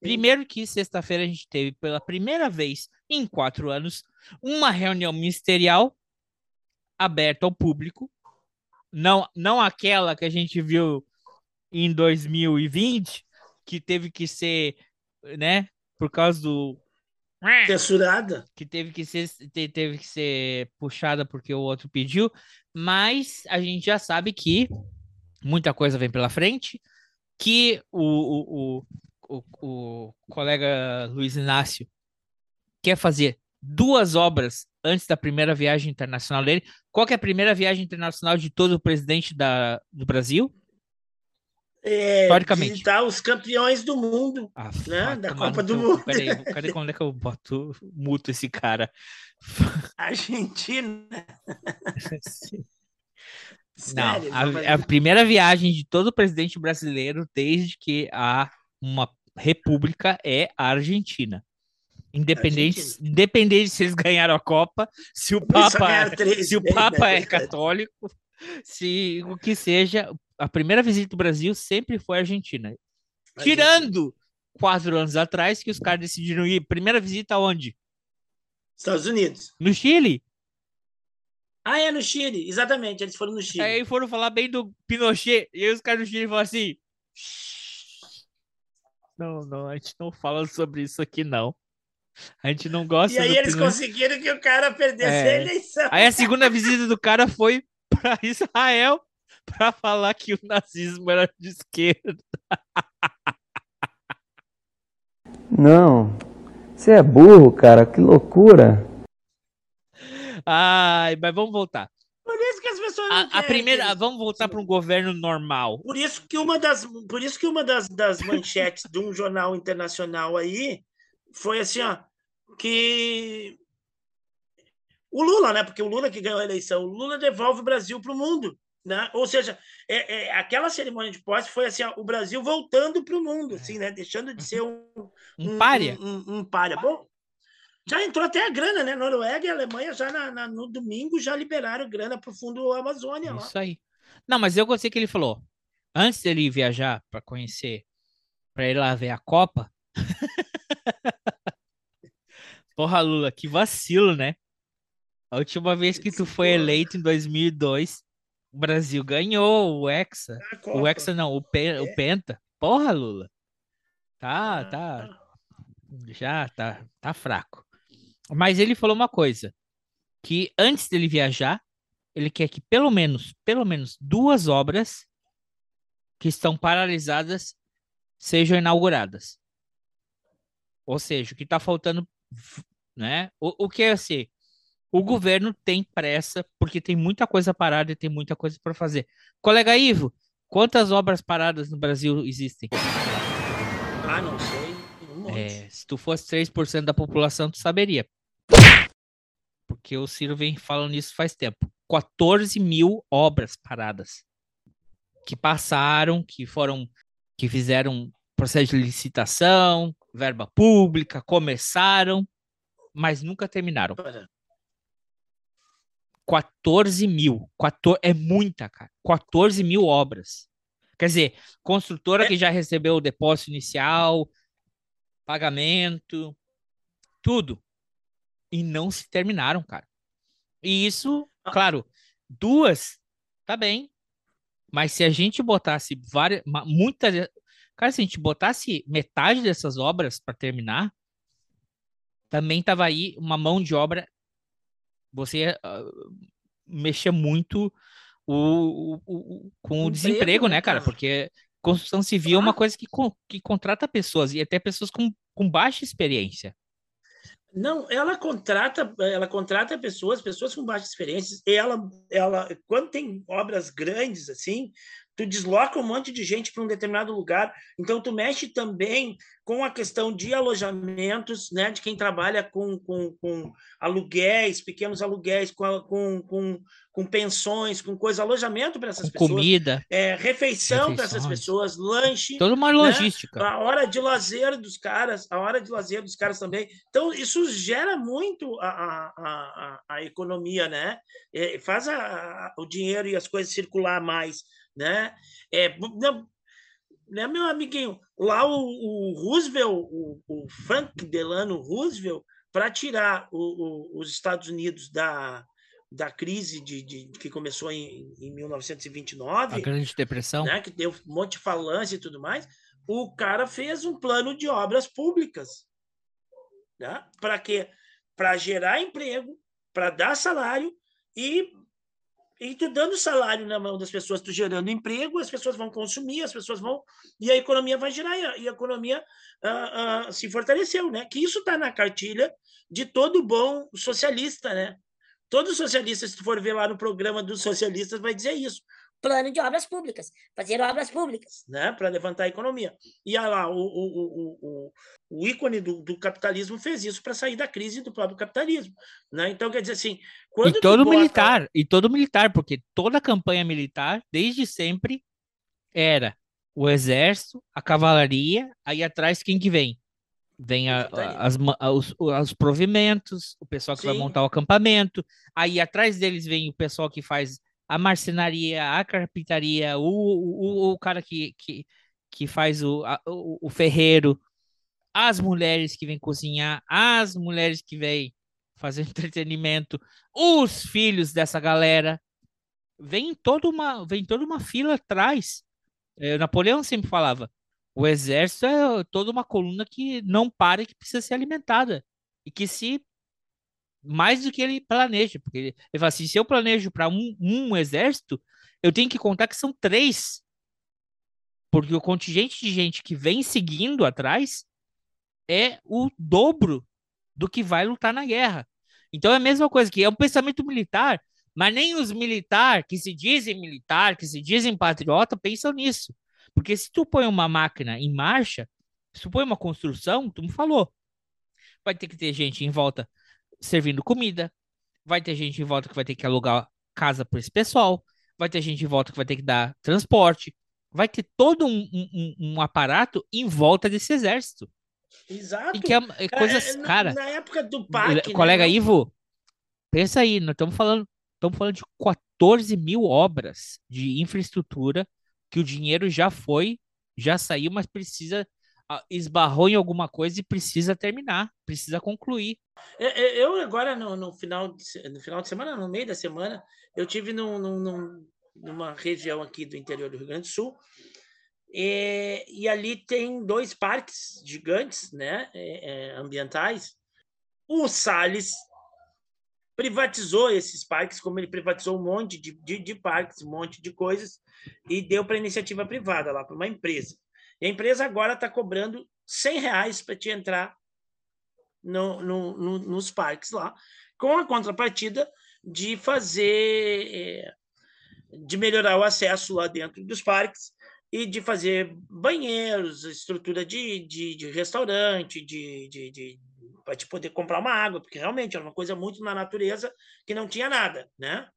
Primeiro que sexta-feira a gente teve pela primeira vez em quatro anos uma reunião ministerial aberta ao público. Não, não aquela que a gente viu em 2020, que teve que ser, né, por causa do Censurada. que teve que ser te- teve que ser puxada porque o outro pediu, mas a gente já sabe que muita coisa vem pela frente, que o, o, o, o, colega Luiz Inácio quer fazer duas obras antes da primeira viagem internacional dele. Qual é a primeira viagem internacional de todo o presidente da, do Brasil? É, visitar os campeões do mundo. Ah, Né, da Copa do. Mundo. Peraí, cadê quando é que eu boto, muto esse cara? Argentina. Não, Sério, a, vai- a primeira viagem de todo presidente brasileiro desde que há uma república é a Argentina. Independente, Argentina. independente se eles ganharam a Copa, se o Papa, três se o né? Papa é católico, se o que seja, a primeira visita do Brasil sempre foi a Argentina. Tirando quatro anos atrás que os caras decidiram ir. Primeira visita aonde? Estados Unidos. No Chile. Ah, é no Chile. Exatamente, eles foram no Chile. Aí foram falar bem do Pinochet. E aí os caras do Chile falaram assim: não, não, a gente não fala sobre isso aqui, não. A gente não gosta E aí eles Pinochet. conseguiram que o cara perdesse É. a eleição. Aí a segunda visita do cara foi para Israel para falar que o nazismo era de esquerda. Não. Você é burro, cara. Que loucura. Ai, mas vamos voltar. Por isso que as pessoas A, a primeira, vamos voltar para um governo normal. Por isso que uma das, por isso que uma das, das manchetes de um jornal internacional aí foi assim, ó, que o Lula, né? Porque o Lula que ganhou a eleição, o Lula devolve o Brasil para o mundo, né? Ou seja, é, é, aquela cerimônia de posse foi assim, ó, o Brasil voltando para o mundo, assim, né? Deixando de ser um Um pária. um, um, um pária. Bom, já entrou até a grana, né? Noruega e Alemanha já na- na- no domingo já liberaram grana para o fundo Amazônia lá. Isso aí. Não, mas eu gostei que ele falou. Antes dele viajar para conhecer, para ir lá ver a Copa. Porra, Lula, que vacilo, né? A última vez que tu foi eleito em 2002, o Brasil ganhou o Hexa. A O. Hexa não, o, Pe- o É. Penta. Porra, Lula. Tá, Ah, tá. Já tá, tá fraco. Mas ele falou uma coisa, que antes dele viajar, ele quer que pelo menos, pelo menos duas obras que estão paralisadas sejam inauguradas. Ou seja, o que está faltando, né? O, o que é assim? O governo tem pressa porque tem muita coisa parada e tem muita coisa para fazer. Colega Ivo, quantas obras paradas no Brasil existem? Ah, não sei. Um. É, se tu fosse 3% da população, tu saberia. Porque o Ciro vem falando isso faz tempo. 14 mil obras paradas. Que passaram, que foram, que fizeram processo de licitação, verba pública, começaram, mas nunca terminaram. Para. 14 mil. 14, é muita, cara. 14 mil obras. Quer dizer, construtora É. que já recebeu o depósito inicial, pagamento, tudo. E não se terminaram, cara. E isso, Ah. claro, duas, tá bem. Mas se a gente botasse várias, muitas, cara, se a gente botasse metade dessas obras para terminar, também tava aí uma mão de obra. Você mexer muito o, o- o- com o Emprego, desemprego, né, né, cara? Porque construção civil é uma coisa que, que contrata pessoas e até pessoas com, com baixa experiência. Não, ela contrata, ela contrata pessoas, pessoas com baixas experiências. E ela, ela, quando tem obras grandes assim, tu desloca um monte de gente para um determinado lugar. Então tu mexe também com a questão de alojamentos, né, de quem trabalha com, com, com aluguéis, pequenos aluguéis, com, com, com, com pensões, com coisa, alojamento para essas Com pessoas, comida, é, refeição para essas pessoas, lanche toda uma logística. a hora de lazer dos caras, a hora de lazer dos caras também. Então, isso gera muito a, a, a, a- a economia, né? É, faz a- a- o dinheiro e as coisas circular mais, né? É, não, né, meu amiguinho? Lá o, o Roosevelt, o, o Frank Delano Roosevelt, para tirar o- os Estados Unidos da, da crise de, de- que começou em, em A 1929, Grande Depressão. né, que deu um monte de falância e tudo mais, o cara fez um plano de obras públicas. Né? Para quê? Para gerar emprego, para dar salário e, e tu dando salário na mão das pessoas, tu gerando emprego, as pessoas vão consumir, as pessoas vão. E a economia vai girar, e a, economia ah, ah, se fortaleceu, né? Que isso está na cartilha de todo bom socialista, né? Todo socialista, se tu for ver lá no programa dos socialistas, vai dizer isso Plano de obras públicas. Fazer obras públicas. né, para levantar a economia. E olha lá, o, o, o, o, o ícone do, do capitalismo fez isso para sair da crise do próprio capitalismo. Né? Então, quer dizer assim, quando E todo bota- militar, e todo militar, porque toda campanha militar, desde sempre, era o exército, a cavalaria, aí atrás quem que vem? Vem a- a- as, a- os, os provimentos, o pessoal que vai Sim. montar o acampamento, aí atrás deles vem o pessoal que faz a marcenaria, a carpintaria, o, o, o- cara que, que, que faz o, a- o, o ferreiro, as mulheres que vêm cozinhar, as mulheres que vêm fazer entretenimento, os filhos dessa galera. Vem toda uma, vem toda uma fila atrás. É, Napoleão sempre falava: O exército é toda uma coluna que não para e que precisa ser alimentada. E que se. Mais do que ele planeja. Porque ele, ele fala assim: se eu planejo para um, um exército, eu tenho que contar que são três. Porque o contingente de gente que vem seguindo atrás é o dobro do que vai lutar na guerra. Então é a mesma coisa que é um pensamento militar, mas nem os militares que se dizem militar, que se dizem patriota, pensam nisso. Porque se tu põe uma máquina em marcha, se tu põe uma construção, tu me falou, vai ter que ter gente em volta servindo comida, vai ter gente em volta que vai ter que alugar casa para esse pessoal, vai ter gente em volta que vai ter que dar transporte, vai ter todo um, um, um aparato em volta desse exército. Exato. E que é, é coisas, É, na- cara, Na, época do PAC. né, colega Ivo, pensa aí, nós estamos falando, estamos falando de 14 mil obras de infraestrutura que o dinheiro já foi, já saiu, mas precisa, ah, esbarrou em alguma coisa e precisa terminar, precisa concluir. É, é, Eu agora no, no final de, no final de semana, no meio da semana, eu tive num, num- num- numa região aqui do interior do Rio Grande do Sul e, e ali tem dois parques gigantes, né, é, é, ambientais. O Salles privatizou esses parques, como ele privatizou um monte de, de, de parques, um monte de coisas e deu para iniciativa privada lá para uma empresa. E a empresa agora está cobrando 100 reais para te entrar no, no, no, nos parques lá, com a contrapartida de fazer, eh, de melhorar o acesso lá dentro dos parques e de fazer banheiros, estrutura de, de, de restaurante, de, de, de para te poder comprar uma água, porque realmente era uma coisa muito na natureza que não tinha nada, né?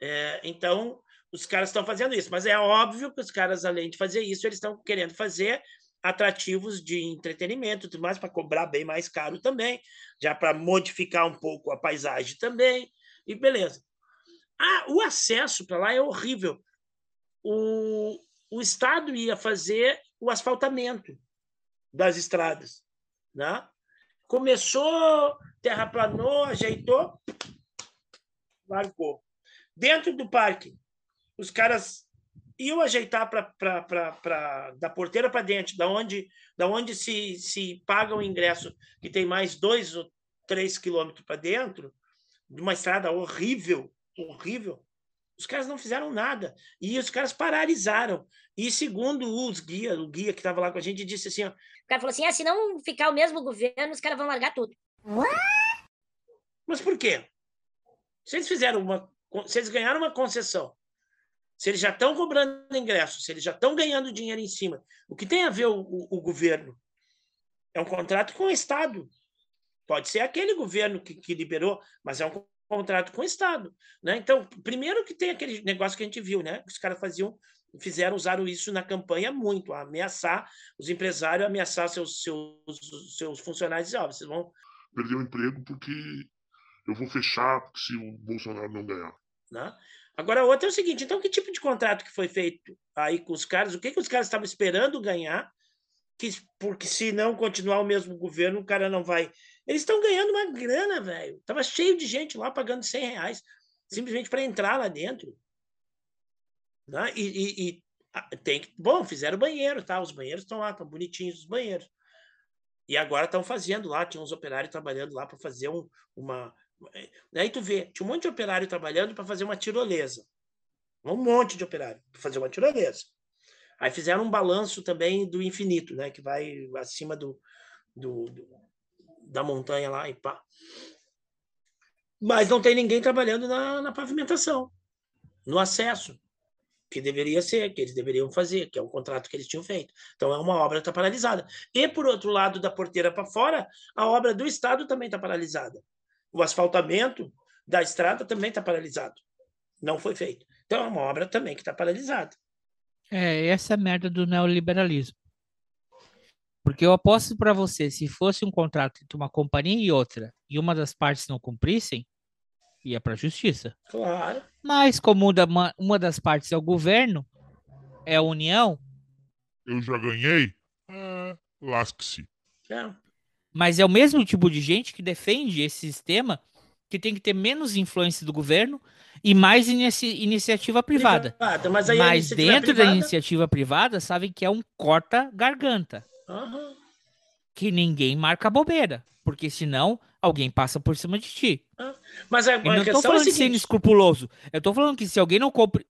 É, então, os caras estão fazendo isso, mas é óbvio que os caras, além de fazer isso, eles estão querendo fazer atrativos de entretenimento e tudo mais, para cobrar bem mais caro também, já para modificar um pouco a paisagem também, e beleza. Ah, o acesso para lá é horrível. O, o Estado ia fazer o asfaltamento das estradas. Né? Começou, terraplanou, ajeitou, largou. Dentro do parque, os caras iam ajeitar pra, pra, pra, pra, da porteira para dentro, da onde, da onde se, se paga o ingresso, que tem mais dois ou três quilômetros para dentro, de uma estrada horrível, horrível. Os caras não fizeram nada. E os caras paralisaram. E segundo os guia, o guia que estava lá com a gente, disse assim: ó, O cara falou assim: ah, se não ficar o mesmo governo, os caras vão largar tudo. mas por quê? Se eles fizeram uma. Se eles ganharam uma concessão, se eles já estão cobrando ingresso, se eles já estão ganhando dinheiro em cima, o que tem a ver o, o, o governo? É um contrato com o Estado. Pode ser aquele governo que, que liberou, mas é um contrato com o Estado. Né? Então, primeiro que tem aquele negócio que a gente viu, né? Os caras faziam, fizeram, usaram isso na campanha muito, ameaçar os empresários, ameaçar seus, seus, seus funcionários, dizer, ó, vocês vão Perder o emprego porque eu vou fechar se o Bolsonaro não ganhar. Né? Agora, outra é o seguinte: então, que tipo de contrato que foi feito aí com os caras? O que, que os caras estavam esperando ganhar? Que, porque se não continuar o mesmo governo, o cara não vai. Eles estão ganhando uma grana, velho. Tava cheio de gente lá pagando 100 reais simplesmente para entrar lá dentro. Né? E, e, e tem que. Bom, fizeram banheiro, tá? Os banheiros estão lá, estão bonitinhos os banheiros. E agora estão fazendo lá, tinha uns operários trabalhando lá para fazer um, uma, Aí tu vê, tinha um monte de operário trabalhando para fazer uma tirolesa. Um monte de operário para fazer uma tirolesa. Aí fizeram um balanço também do infinito, né? Que vai acima do, do, do da montanha lá e pá. Mas não tem ninguém trabalhando na, na pavimentação, no acesso, que deveria ser, que eles deveriam fazer, que é um contrato que eles tinham feito. Então é uma obra que está paralisada. E por outro lado, da porteira para fora, a obra do Estado também está paralisada o asfaltamento da estrada também está paralisado. Não foi feito. Então é uma obra também que está paralisada. É, essa é a merda do neoliberalismo. Porque eu aposto para você, se fosse um contrato entre uma companhia e outra, e uma das partes não cumprissem, ia para a justiça. Claro. Mas como uma, uma das partes é o governo, é a União, Eu já ganhei? É, lasque-se. É. mas é o mesmo tipo de gente que defende esse sistema que tem que ter menos influência do governo e mais inici- iniciativa privada. Privada, Mas, Mas dentro da privada- iniciativa privada, sabem que é um corta-garganta, Aham. que ninguém marca bobeira, porque senão alguém passa por cima de ti. Mas a, Eu não questão é falando de ser seguinte: inescrupuloso, eu tô falando que se alguém não compre...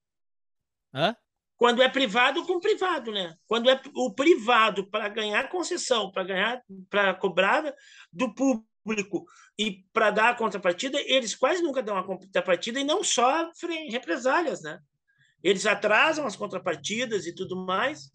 Hã? Quando é privado, com privado, né? Quando é o privado para ganhar concessão, para ganhar, para cobrar do público e para dar a contrapartida, eles quase nunca dão a contrapartida e não sofrem represálias, né? Eles atrasam as contrapartidas e tudo mais.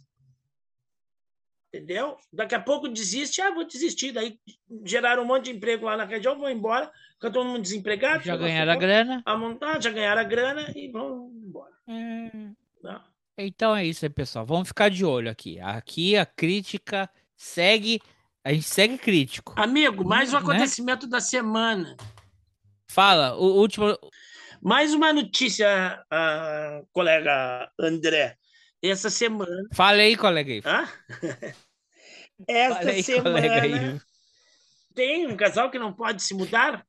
Entendeu? Daqui a pouco desiste, ah, vou desistir. Daí geraram um monte de emprego lá na região, vão embora, fica todo mundo desempregado. Já ganharam a grana. a montar, já ganharam a grana e vão embora. Hum. né? Então é isso aí, pessoal. Vamos ficar de olho aqui. Aqui a crítica segue. A gente segue crítico. Amigo, mais um Né? acontecimento da semana. Fala, o último. Mais uma notícia, ah, colega André. Essa semana. Fala aí, colega. Ivo. Hã? Esta aí, colega semana Ivo. tem um casal que não pode se mudar,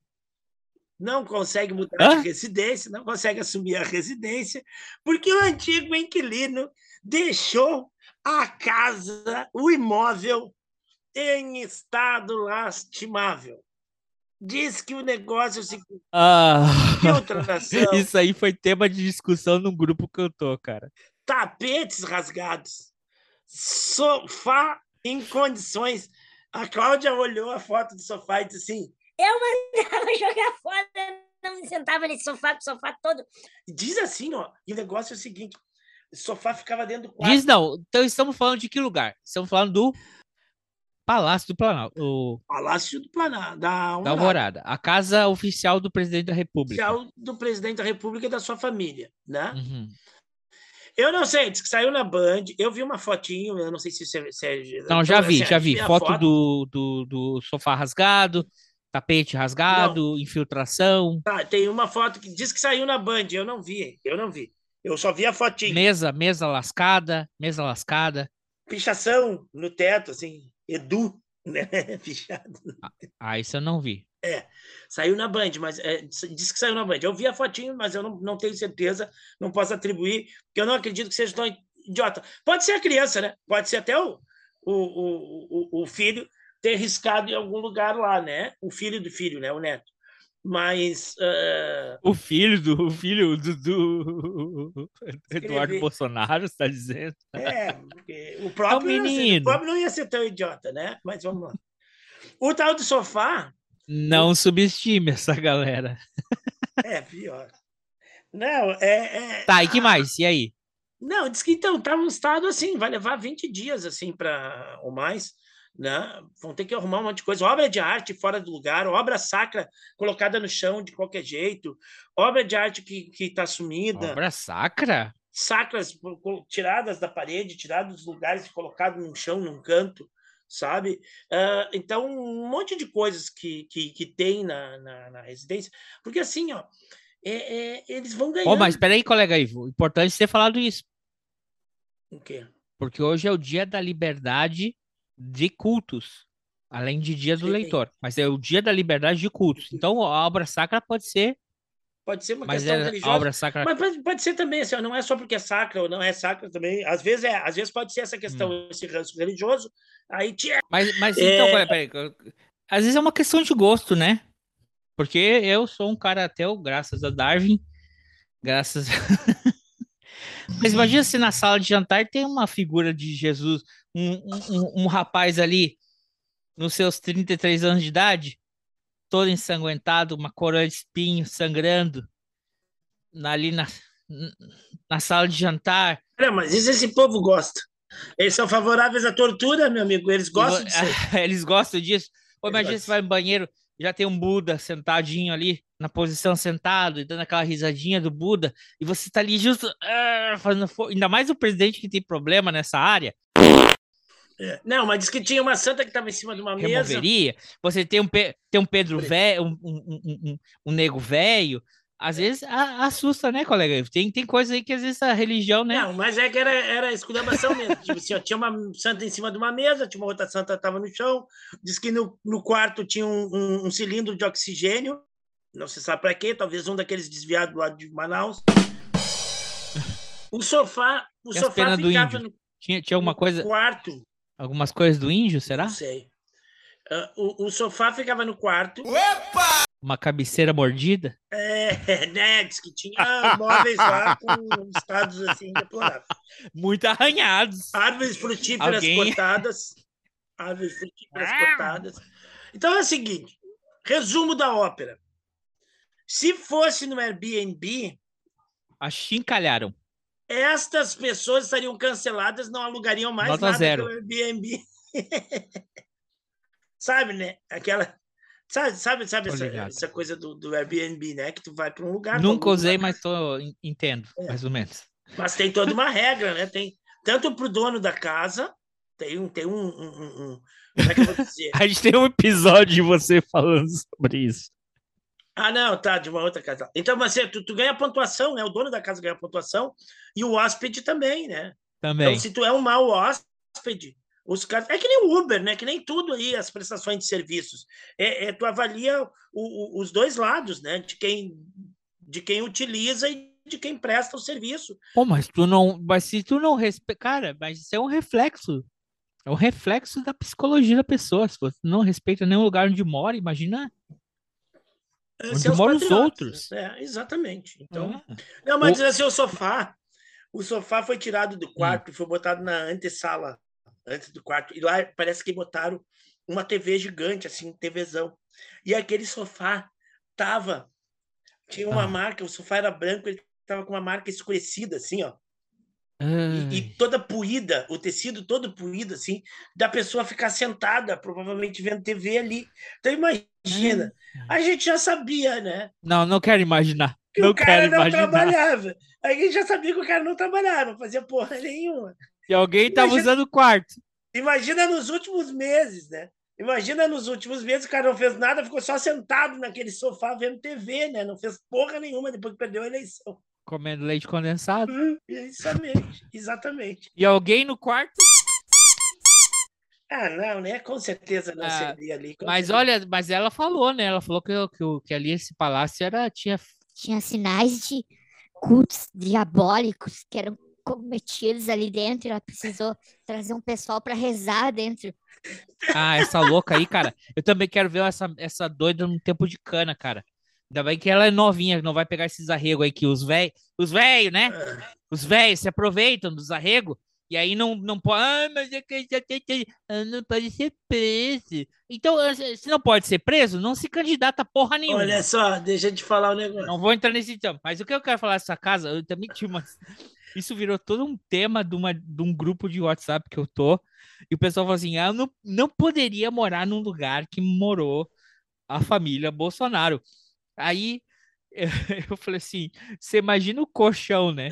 não consegue mudar Hã? de residência, não consegue assumir a residência, porque o antigo inquilino deixou a casa, o imóvel, em estado lastimável. Diz que o negócio se Ah, isso aí foi tema de discussão no grupo que eu tô, cara. tapetes rasgados, sofá em condições. A Cláudia olhou a foto do sofá e disse assim: Eu mandava jogar fora, não me sentava nesse sofá, sofá todo. Diz assim, ó, e o negócio é o seguinte: o sofá ficava dentro do quarto. Diz não. Então estamos falando de que lugar? Estamos falando do Palácio do Planalto, o, Palácio do Planalto, da da Alvorada, Alvorada, a casa oficial do presidente da República. oficial do presidente da República e da sua família, né? Uhum. Eu não sei, diz que saiu na Band, eu vi uma fotinho, eu não sei se isso é... se é- Não, já vi, assim, já vi. a Foto do, do, do sofá rasgado, tapete rasgado, infiltração, Tá, tem uma foto que diz que saiu na Band, eu não vi, eu não vi. Eu só vi a fotinho. mesa, mesa lascada, mesa lascada. Pichação no teto, assim, Edu, né? Pichado. Ah, isso eu não vi. Saiu na Band, mas é, diz que saiu na Band. Eu vi a fotinho, mas eu não, não tenho certeza, não posso atribuir, porque eu não acredito que seja tão idiota. Pode ser a criança, né? Pode ser até o, o, o, o filho ter riscado em algum lugar lá, né? O filho do filho, né? O neto. Mas eh, O filho do o filho do, do Eduardo. Bolsonaro está dizendo. é, o próprio, É um não ia ser- menino. o próprio não ia ser tão idiota, né? Mas vamos lá. O tal do sofá Não subestime essa galera. é pior. Não, é, é, Tá, e que mais? E aí? Não, diz que então tá um estado assim, vai levar 20 dias assim para ou mais, né? Vão ter que arrumar um monte de coisa, obra de arte fora do lugar, obra sacra colocada no chão de qualquer jeito, obra de arte que que está sumida, Obra sacra? sacras tiradas da parede, tiradas dos lugares e colocado no chão, num canto, sabe? Ah, então um monte de coisas que que, que tem na, na, na residência, porque assim, ó, é- é, eles vão ganhando. Ó, mas peraí, colega Ivo. Importante ter falado isso. O quê? Porque hoje é o dia da liberdade de cultos. Além de dia do Sim. leitor. Mas é o dia da liberdade de cultos. Então a obra sacra pode ser. Pode ser uma Mas questão é, religiosa. obra sacra. Mas pode, pode ser também, assim, ó, não é só porque é sacra ou não é sacra também. Às vezes é, às vezes pode ser essa questão, Hum. esse ranço religioso. Aí tinha. Mas, mas É. então, peraí, peraí, Às vezes é uma questão de gosto, né? Porque eu sou um cara ateu, graças a Darwin. Graças. Mas imagina se na sala de jantar tem uma figura de Jesus, um, um, um- rapaz ali, nos seus 33 anos de idade, todo ensanguentado, uma coroa de espinho sangrando, ali na, na sala de jantar. Não, mas isso esse povo gosta. Eles são favoráveis à tortura, meu amigo. Eles gostam disso. Eles gostam disso. Ou Eles imagina gostam. você vai no banheiro, já tem um Buda sentadinho ali, na posição sentado, e dando aquela risadinha do Buda, e você tá ali justo ah, fazendo Ainda mais o presidente que tem problema nessa área, É. Não, mas diz que tinha uma santa que estava em cima de uma mesa. removeria. Você tem um, Pe- tem um Pedro velho, um, um, um, um- nego velho. Às vezes a- assusta, né, colega? Tem, tem coisa aí que às vezes a religião, né? Não, mas é que era, era esculhambação mesmo. tipo assim, ó, tinha uma santa em cima de uma mesa, tinha uma outra santa que estava no chão. Diz que no, no quarto tinha um, um- cilindro de oxigênio, não se sabe para quê, talvez um daqueles desviados lá de Manaus. O sofá, o E sofá ficava índio? no Tinha, tinha alguma coisa, quarto, algumas coisas do índio, será? não sei. Ah, o, o sofá ficava no quarto. Uma cabeceira mordida? É, né, diz que tinha móveis lá com estados assim deploráveis. Muito arranhados. Árvores frutíferas Alguém- cortadas. Árvores frutíferas Ah! cortadas. Então é o seguinte: resumo da ópera. Se fosse no Airbnb, Achincalharam. Estas pessoas estariam canceladas, não alugariam mais Nota nada zero. pelo Airbnb. sabe, né? Aquela. Sabe, sabe, sabe essa, essa coisa do, do Airbnb, né? Que tu vai para um lugar. Nunca usei, mas tô, en- entendo, É. mais ou menos. Mas tem toda uma regra, né? Tem tanto para o dono da casa, tem um, tem um, um, um- um- como é que eu vou dizer? A gente tem um episódio de você falando sobre isso. Ah, não, tá, de uma outra casa. Então, você, tu, tu ganha pontuação, né? O dono da casa ganha pontuação e o hóspede também, né? Também. Então, se tu é um mau hóspede, os caras. É que nem o Uber, né? Que nem tudo aí, as prestações de serviços. É, é, tu avalia o- o- os dois lados, né? De quem, de quem utiliza e de quem presta o serviço. Pô, mas tu não. Mas se tu não respeita. Cara, mas isso é um reflexo. É um reflexo da psicologia da pessoa. Se você não respeita nenhum lugar onde mora, imagina. Onde Seus moram os outros. É, exatamente. Então, Ah, Não, mas O- assim, o sofá. O sofá foi tirado do quarto e foi botado na antessala, antes do quarto. E lá parece que botaram uma TV gigante, assim, TVzão. E aquele sofá tava. Tinha uma Ah. marca, o sofá era branco, ele tava com uma marca escurecida, assim, ó. E, e toda puída, o tecido todo puído, assim, da pessoa ficar sentada, provavelmente vendo TV ali. Então imagina, a gente já sabia, né? Não, não quero imaginar. que não o cara quero não imaginar. trabalhava. A gente já sabia que o cara não trabalhava, não fazia porra nenhuma. E alguém tava Imagina- usando o quarto. Imagina nos últimos meses, né? Imagina nos últimos meses o cara não fez nada, ficou só sentado naquele sofá vendo TV, né? Não fez porra nenhuma depois que perdeu a eleição. Comendo leite condensado. Hum, Exatamente, exatamente. E alguém no quarto. Ah, não, né? Com certeza não Ah, seria ali. com Mas certeza. olha, mas ela falou, né? Ela falou que, que, que ali esse palácio era, tinha. Tinha sinais de cultos diabólicos que eram cometidos ali dentro. Ela precisou trazer um pessoal para rezar dentro. Ah, essa louca aí, cara. Eu também quero ver essa, essa doida no tempo de cana, cara. Ainda bem que ela é novinha, não vai pegar esses arregos aí que os velhos, os velhos, né? Ah, Os velhos se aproveitam dos arregos e aí não, não pode. Ah, mas é que ah, não pode ser preso. Então, ah, se não pode ser preso, não se candidata a porra nenhuma. Olha só, deixa eu te falar um negócio. Não vou entrar nesse tema. Mas o que eu quero falar dessa casa, eu também tinha uma. Isso virou todo um tema de, uma, de um grupo de WhatsApp que eu tô. E o pessoal falou assim: ah, eu não, não poderia morar num lugar que morou a família Bolsonaro. Aí eu falei assim: você imagina o colchão, né?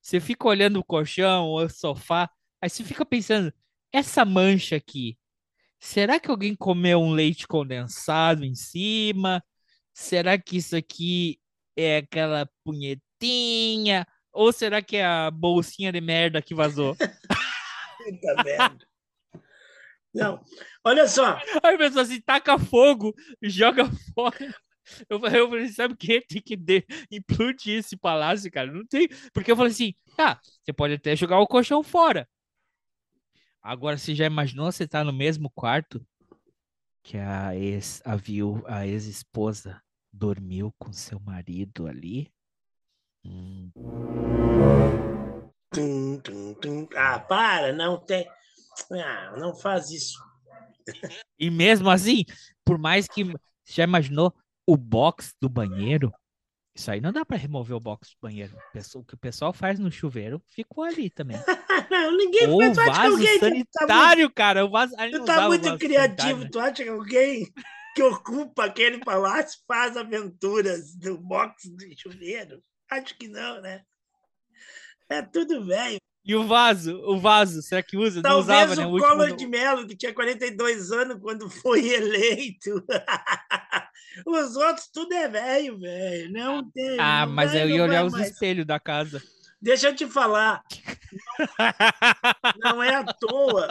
Você fica olhando o colchão, o sofá, aí você fica pensando: essa mancha aqui, será que alguém comeu um leite condensado em cima? Será que isso aqui é aquela punhetinha? Ou será que é a bolsinha de merda que vazou? Puta merda. Não, olha só. Aí a pessoa assim, taca fogo, joga fora. Eu falei, eu falei, sabe o que? Tem que de... implodir esse palácio, cara. Não tem. Porque eu falei assim, tá, você pode até jogar o colchão fora. Agora, você já imaginou você tá no mesmo quarto que a ex, a viu, a ex-esposa dormiu com seu marido ali? Hum, Tum, tum, tum. Ah, para, não tem. Ah, não faz isso. E mesmo assim, por mais que. Você já imaginou o box do banheiro? Isso aí não dá pra remover o box do banheiro. O que o pessoal faz no chuveiro ficou ali também. não, ninguém Ou faz. Tu acha que vaso alguém que tá sanitário, cara. O vaso, Tu tá muito vaso criativo. sanitário? Tu acha que alguém que ocupa aquele palácio faz aventuras do box do chuveiro? Acho que não, né? É tudo velho. E o vaso? O vaso, será que usa? não Talvez usava, né? o O último Collor não- de Mello, que tinha 42 anos quando foi eleito. Os outros tudo é velho, velho. Não tem. Ah, não mas vai, eu não ia olhar os mais. espelhos da casa. Deixa eu te falar, não é à toa,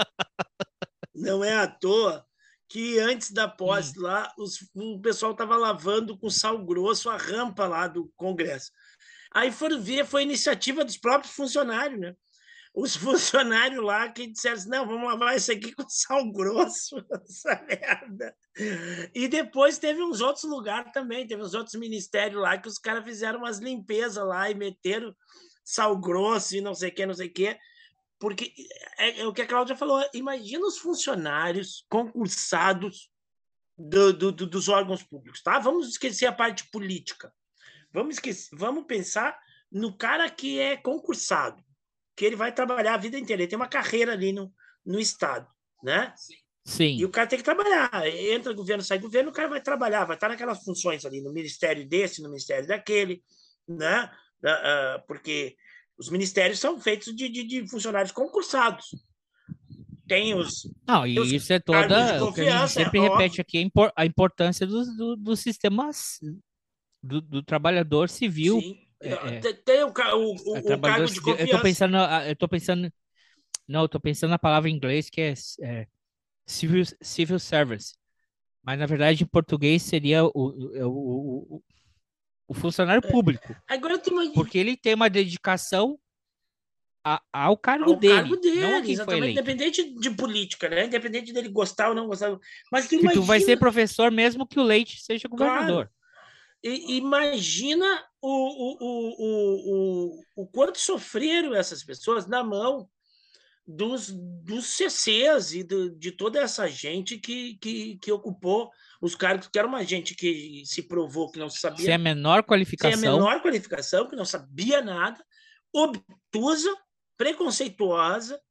não é à toa que antes da posse lá, os- o pessoal estava lavando com sal grosso a rampa lá do Congresso. Aí foram ver, foi iniciativa dos próprios funcionários, né? Os funcionários lá que disseram assim, não, vamos lavar isso aqui com sal grosso, essa merda. E depois teve uns outros lugares também, teve uns outros ministérios lá que os caras fizeram umas limpezas lá e meteram sal grosso e não sei o que, não sei o que. Porque é, é o que a Cláudia falou, imagina os funcionários concursados do- do- do- dos órgãos públicos, tá? Vamos esquecer a parte política. Vamos, esquecer, vamos pensar no cara que é concursado, que ele vai trabalhar a vida inteira, ele tem uma carreira ali no, no Estado, né? E Sim. o cara tem que trabalhar. Entra governo, sai governo, o cara vai trabalhar, vai estar naquelas funções ali, no ministério desse, no ministério daquele, né? Ah, ah, Porque os ministérios são feitos de, de, de funcionários concursados. Tem os. Não, e os isso é toda. O que a gente sempre óbvio. repete aqui, a impor- a importância do, do, do sistema c- do, do trabalhador civil. Sim, é, é. tem- o, o, o, É, cargo de civil. Eu tô confiança. pensando, eu tô pensando. Não, eu tô pensando na palavra em inglês que é, é civil, civil service. Mas na verdade em português seria o, o, o, o- o funcionário É. público. Agora imagina. Porque ele tem uma dedicação a- ao cargo ao dele, cargo dele, não a quem foi exatamente, eleito. independente de política, né? Independente dele gostar ou não gostar. Mas tu Que tu vai ser imagina- professor mesmo que o Leite seja governador. I- imagina o, o, o, o, o, quanto sofreram essas pessoas na mão dos, dos CCs e do, de toda essa gente que, que, que ocupou os cargos, que era uma gente que se provou que não sabia Sem a menor sem a qualificação. menor qualificação, que não sabia nada, obtusa, preconceituosa,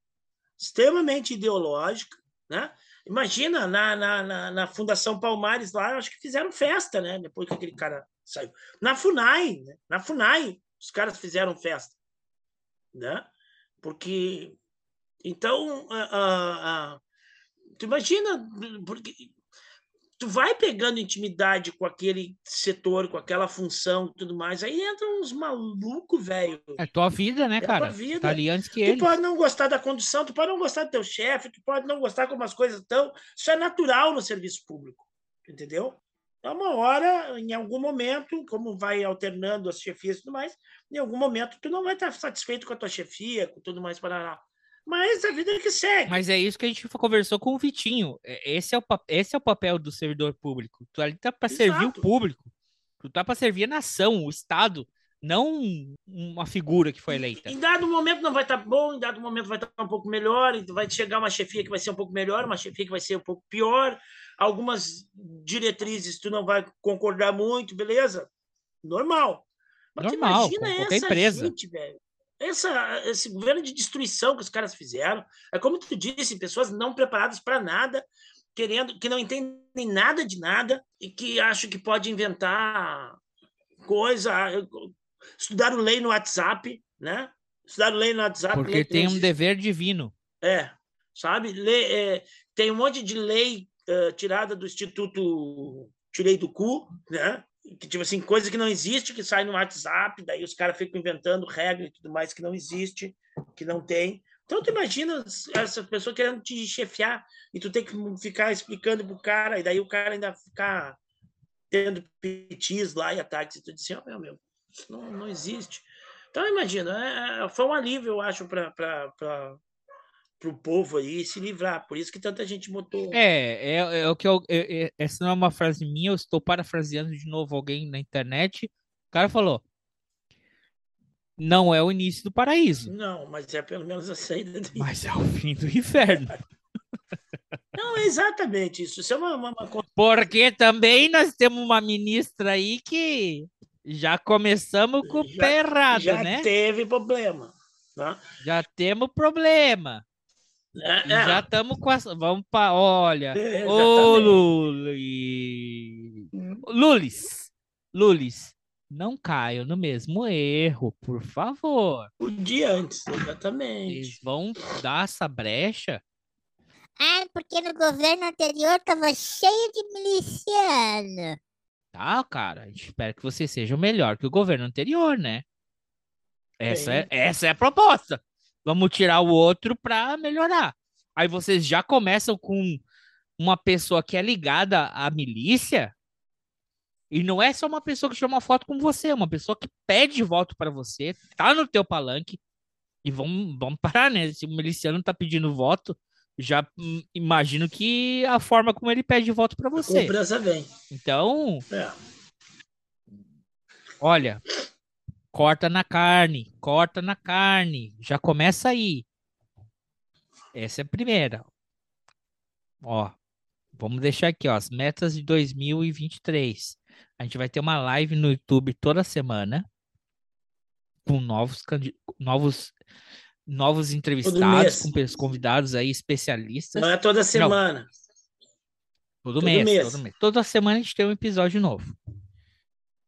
extremamente ideológica, né? Imagina na, na, na, na Fundação Palmares lá, acho que fizeram festa, né? Depois que aquele cara saiu. Na FUNAI, né? na FUNAI, os caras fizeram festa, né? Porque então, ah, ah, ah, tu imagina, porque tu vai pegando intimidade com aquele setor, com aquela função e tudo mais, aí entram uns malucos, velho. É tua vida, né, É cara? tua vida. Tá ali antes que Tu ele. pode não gostar da condução, tu pode não gostar do teu chefe, tu pode não gostar como as coisas estão. Isso é natural no serviço público, entendeu? É uma hora, em algum momento, como vai alternando as chefias e tudo mais, em algum momento tu não vai estar satisfeito com a tua chefia, com tudo mais para lá. Mas a vida é que segue. Mas é isso que a gente conversou com o Vitinho. É- Esse é o, esse é o papel do servidor público. Tu ali tá para servir o público. Tu tá para servir a nação, o Estado, não uma figura que foi eleita. Em dado momento não vai estar bom, em dado momento vai estar um pouco melhor, vai chegar uma chefia que vai ser um pouco melhor, uma chefia que vai ser um pouco pior. Algumas diretrizes tu não vai concordar muito, beleza? Normal. Mas Normal, imagina essa empresa. gente, velho. Essa, esse governo de destruição que os caras fizeram. É como tu disse, pessoas não preparadas para nada, querendo, que não entendem nada de nada e que acham que pode inventar coisa. Estudaram lei no WhatsApp, né? Estudaram lei no WhatsApp. Porque que tem um dever divino. É, sabe? Lei, é, tem um monte de lei tirada do Instituto Tirei do Cu, né? Que, tipo assim, coisa que não existe, que sai no WhatsApp, daí os caras ficam inventando regra e tudo mais que não existe, que não tem. Então, tu imagina essa pessoa querendo te chefiar e tu tem que ficar explicando pro cara, e daí o cara ainda ficar tendo petis lá e ataques, e tu diz assim, ó, meu, meu, isso não, não existe. Então, imagina, é, foi um alívio, eu acho, para para o povo aí se livrar. Por isso que tanta gente botou. É, é, é o que eu. é- é- essa não é uma frase minha, eu estou parafraseando de novo alguém na internet. O cara falou: Não é o início do paraíso, Não, mas é pelo menos a saída. do- mas é o fim do inferno. Não, é exatamente isso. Isso é uma, uma, uma. Porque também nós temos uma ministra aí que já começamos com o Já- pé errado, Já né? teve problema. Né? Já temos problema. É, é, já estamos com as. Vamos para. Olha. é, Ô. Luli. Lulis. Lulis. Não caiam no mesmo erro, por favor. O dia antes, exatamente. Eles vão dar essa brecha. Ah, porque no governo anterior tava cheio de miliciano. Tá, cara? A gente espera que você seja melhor que o governo anterior, né? Essa é, essa é a proposta. Vamos tirar o outro para melhorar. Aí vocês já começam com uma pessoa que é ligada à milícia, e não é só uma pessoa que tira uma foto com você, é uma pessoa que pede voto para você, tá no teu palanque, e vamos, vamos parar, né? Se o miliciano tá pedindo voto, já hum, imagino que a forma como ele pede voto para você. cobrança vem. Então, É. olha, corta na carne, corta na carne, já começa aí. Essa é a primeira. Ó, vamos deixar aqui, ó, as metas de 2023. A gente vai ter uma live no YouTube toda semana com novos novos novos entrevistados, com convidados aí especialistas. Não é toda semana. Todo, todo mês, mês. todo mês. Toda semana a gente tem um episódio novo.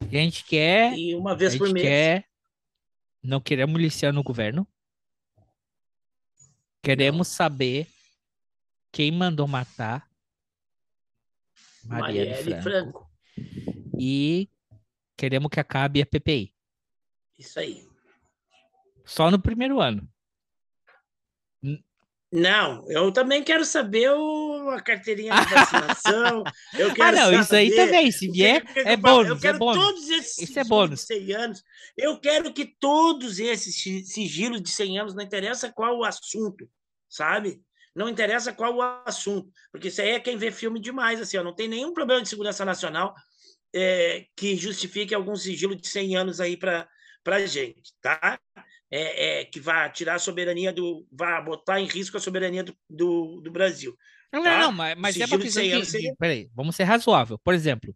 A gente quer E uma vez por mês. quer. Não queremos miliciar no governo. Queremos saber quem mandou matar Marielle, Marielle Franco. Franco. E queremos que acabe a PPI. Isso aí. Só no primeiro ano. Não, eu também quero saber o, a carteirinha de vacinação. Eu Ah, quero não, isso aí também. Se vier, que- é eu falo. Eu bônus, é quero bônus. todos esses Isso é sigilos bônus. de 100 anos. Eu quero que todos esses si- sigilos de 100 anos, não interessa qual o assunto, sabe? Não interessa qual o assunto, porque isso aí é quem vê filme demais, assim, ó, não tem nenhum problema de segurança nacional é, que justifique algum sigilo de 100 anos aí para a gente, tá? É, é, que vá tirar a soberania do. vá botar em risco a soberania do, do, do Brasil. Não, Tá? não, mas, mas é uma Sigilo de questão 100 de, anos de- seria- Peraí, vamos ser razoável. Por exemplo,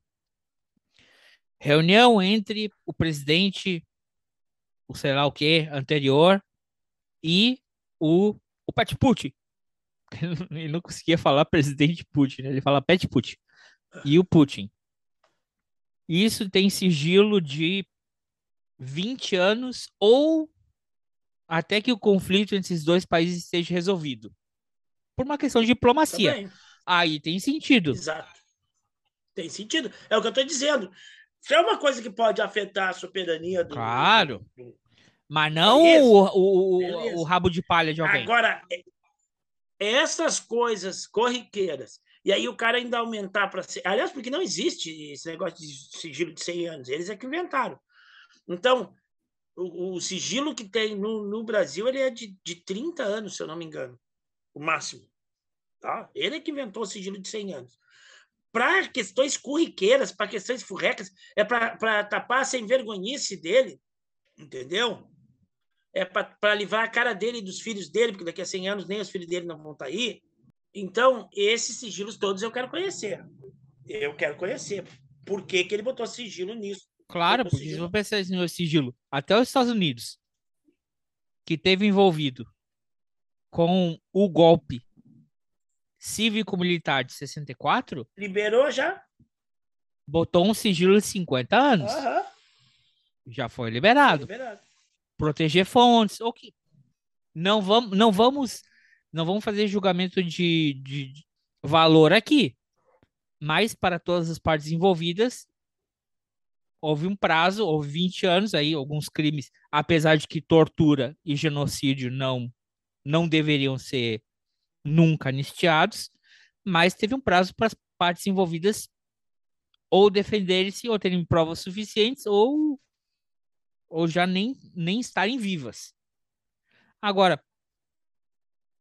reunião entre o presidente, o sei lá o que, anterior, e o, o Pat Putin. Ele não conseguia falar presidente Putin, né? ele fala Pat Putin. E o Putin. Isso tem sigilo de 20 anos ou até que o conflito entre esses dois países esteja resolvido. Por uma questão de diplomacia. Também. Aí tem sentido. Exato. Tem sentido. É o que eu estou dizendo. Se é uma coisa que pode afetar a soberania do. Claro. do- Mas não Beleza. o, o, Beleza. o rabo de palha de alguém. Agora, é- essas coisas corriqueiras, e aí o cara ainda aumentar para. Aliás, porque não existe esse negócio de sigilo de 100 anos, eles é que inventaram. Então, o, o sigilo que tem no, no Brasil ele é de, de 30 anos, se eu não me engano, o máximo. Tá? Ele é que inventou o sigilo de 100 anos. Para questões corriqueiras, para questões furrecas, é para tapar a sem vergonhice dele, entendeu? é para livrar a cara dele e dos filhos dele, porque daqui a 100 anos nem os filhos dele não vão estar aí. Então, esses sigilos todos eu quero conhecer. Eu quero conhecer. Por que, que ele botou sigilo nisso? Claro, porque se for pensar no sigilo, até os Estados Unidos, que teve envolvido com o golpe cívico-militar de 64, Liberou já? botou um sigilo de 50 anos. Aham. Já foi liberado. Liberado. proteger fontes, ok. Não vamos, não vamos, não vamos fazer julgamento de, de de valor aqui, mas para todas as partes envolvidas houve um prazo, houve 20 anos aí, alguns crimes, apesar de que tortura e genocídio não não deveriam ser nunca anistiados, mas teve um prazo para as partes envolvidas ou defenderem-se ou terem provas suficientes ou ou já nem, nem estarem vivas. Agora,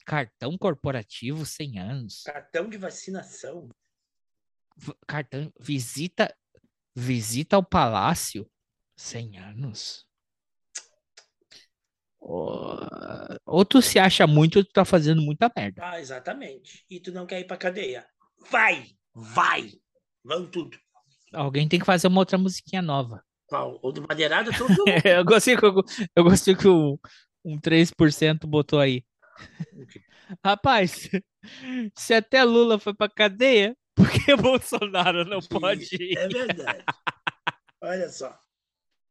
cartão corporativo 100 anos, Cartão de vacinação. cartão visita visita ao palácio 100 anos. Ou tu se acha muito ou tu tá fazendo muita merda. Ah, exatamente. E tu não quer ir para cadeia. Vai! Vai! Vão tudo. Alguém tem que fazer uma outra musiquinha nova. Qual? O do Madeirado, tudo. eu gostei que, eu, eu gostei que o, um 3% botou aí. Rapaz, se até Lula foi pra cadeia, por que Bolsonaro não pode ir? É verdade. Olha só.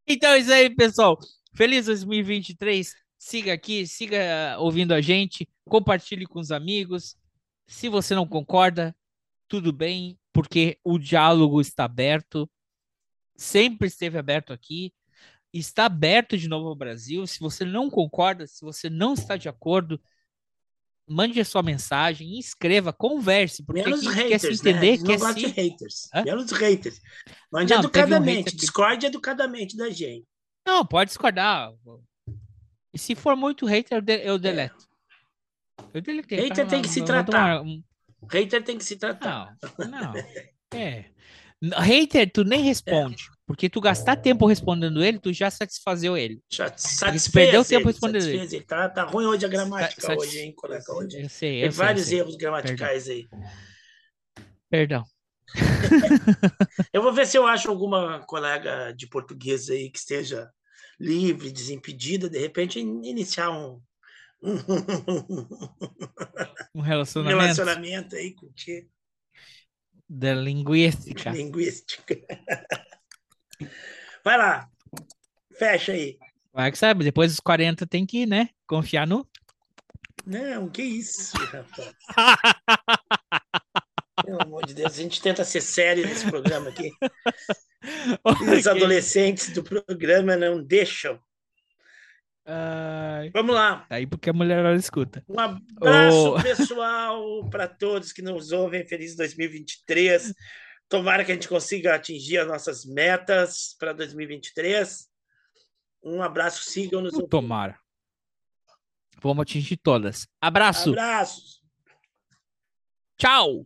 Então é isso aí, pessoal. Feliz 2023. Siga aqui, siga ouvindo a gente, compartilhe com os amigos. Se você não concorda, tudo bem, porque o diálogo está aberto. Sempre esteve aberto aqui. Está aberto de novo ao Brasil. Se você não concorda, se você não está de acordo, mande a sua mensagem, escreva, converse, porque Menos a gente quer se haters, né? entender, não quer de se... haters. Hã? Menos haters. Mande Não, teve um educadamente. hater que- Discorde educadamente da gente. Não, pode discordar. E se for muito hater, eu, de- eu deleto. Eu deletei. Hater cara, tem que se tratar. Hater tem que se tratar. Não, não. É. Hater, tu nem responde. Porque tu gastar tempo respondendo ele, tu já satisfazeu ele. Já satisfez perdeu tempo respondendo ele. ele. Tá, tá ruim hoje a gramática hoje, hein, colega? Hoje. Eu sei, Tem eu sei, eu vários sei. erros gramaticais aí. Perdão. Eu vou ver se eu acho alguma colega de português aí que esteja livre, desimpedida, de repente in- iniciar um, um Um relacionamento relacionamento aí contigo, da linguística. linguística. Vai lá, fecha aí. Vai que sabe, depois dos 40 tem que, né? Confiar no. Não, que isso, rapaz. Pelo amor de Deus, a gente tenta ser sério nesse programa aqui. Os adolescentes do programa não deixam. Ai, Vamos lá. Tá aí porque a mulher ela escuta. Um abraço, Ô. pessoal, para todos que nos ouvem. Feliz 2023. Tomara que a gente consiga atingir as nossas metas para 2023. Um abraço, sigam-nos. Tomara. Vamos atingir todas. Abraço. Abraços. Tchau.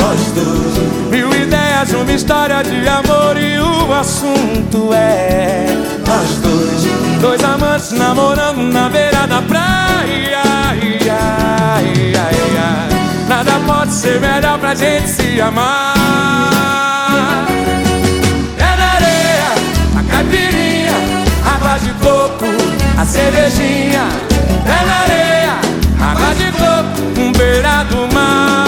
nós dois. Mil ideias, uma história de amor e o assunto é nós dois. Dois amantes namorando na beira da praia. Ai, ai, ai, ai. Nada pode ser melhor pra gente se amar. É na areia, a caipirinha, água de coco, a cervejinha. É na areia, água de coco, um beira do mar.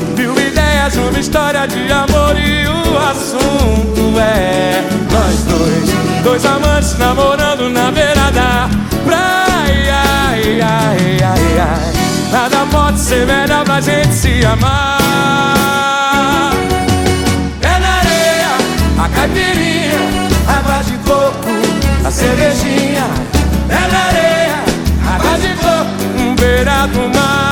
uma história de amor e o assunto é Nós dois, dois amantes namorando na beira da praia ai, ai, ai, ai. Nada pode ser melhor pra gente se amar. É na areia, a caipirinha, água de coco, a cervejinha. É na areia, água de coco, um beira do mar.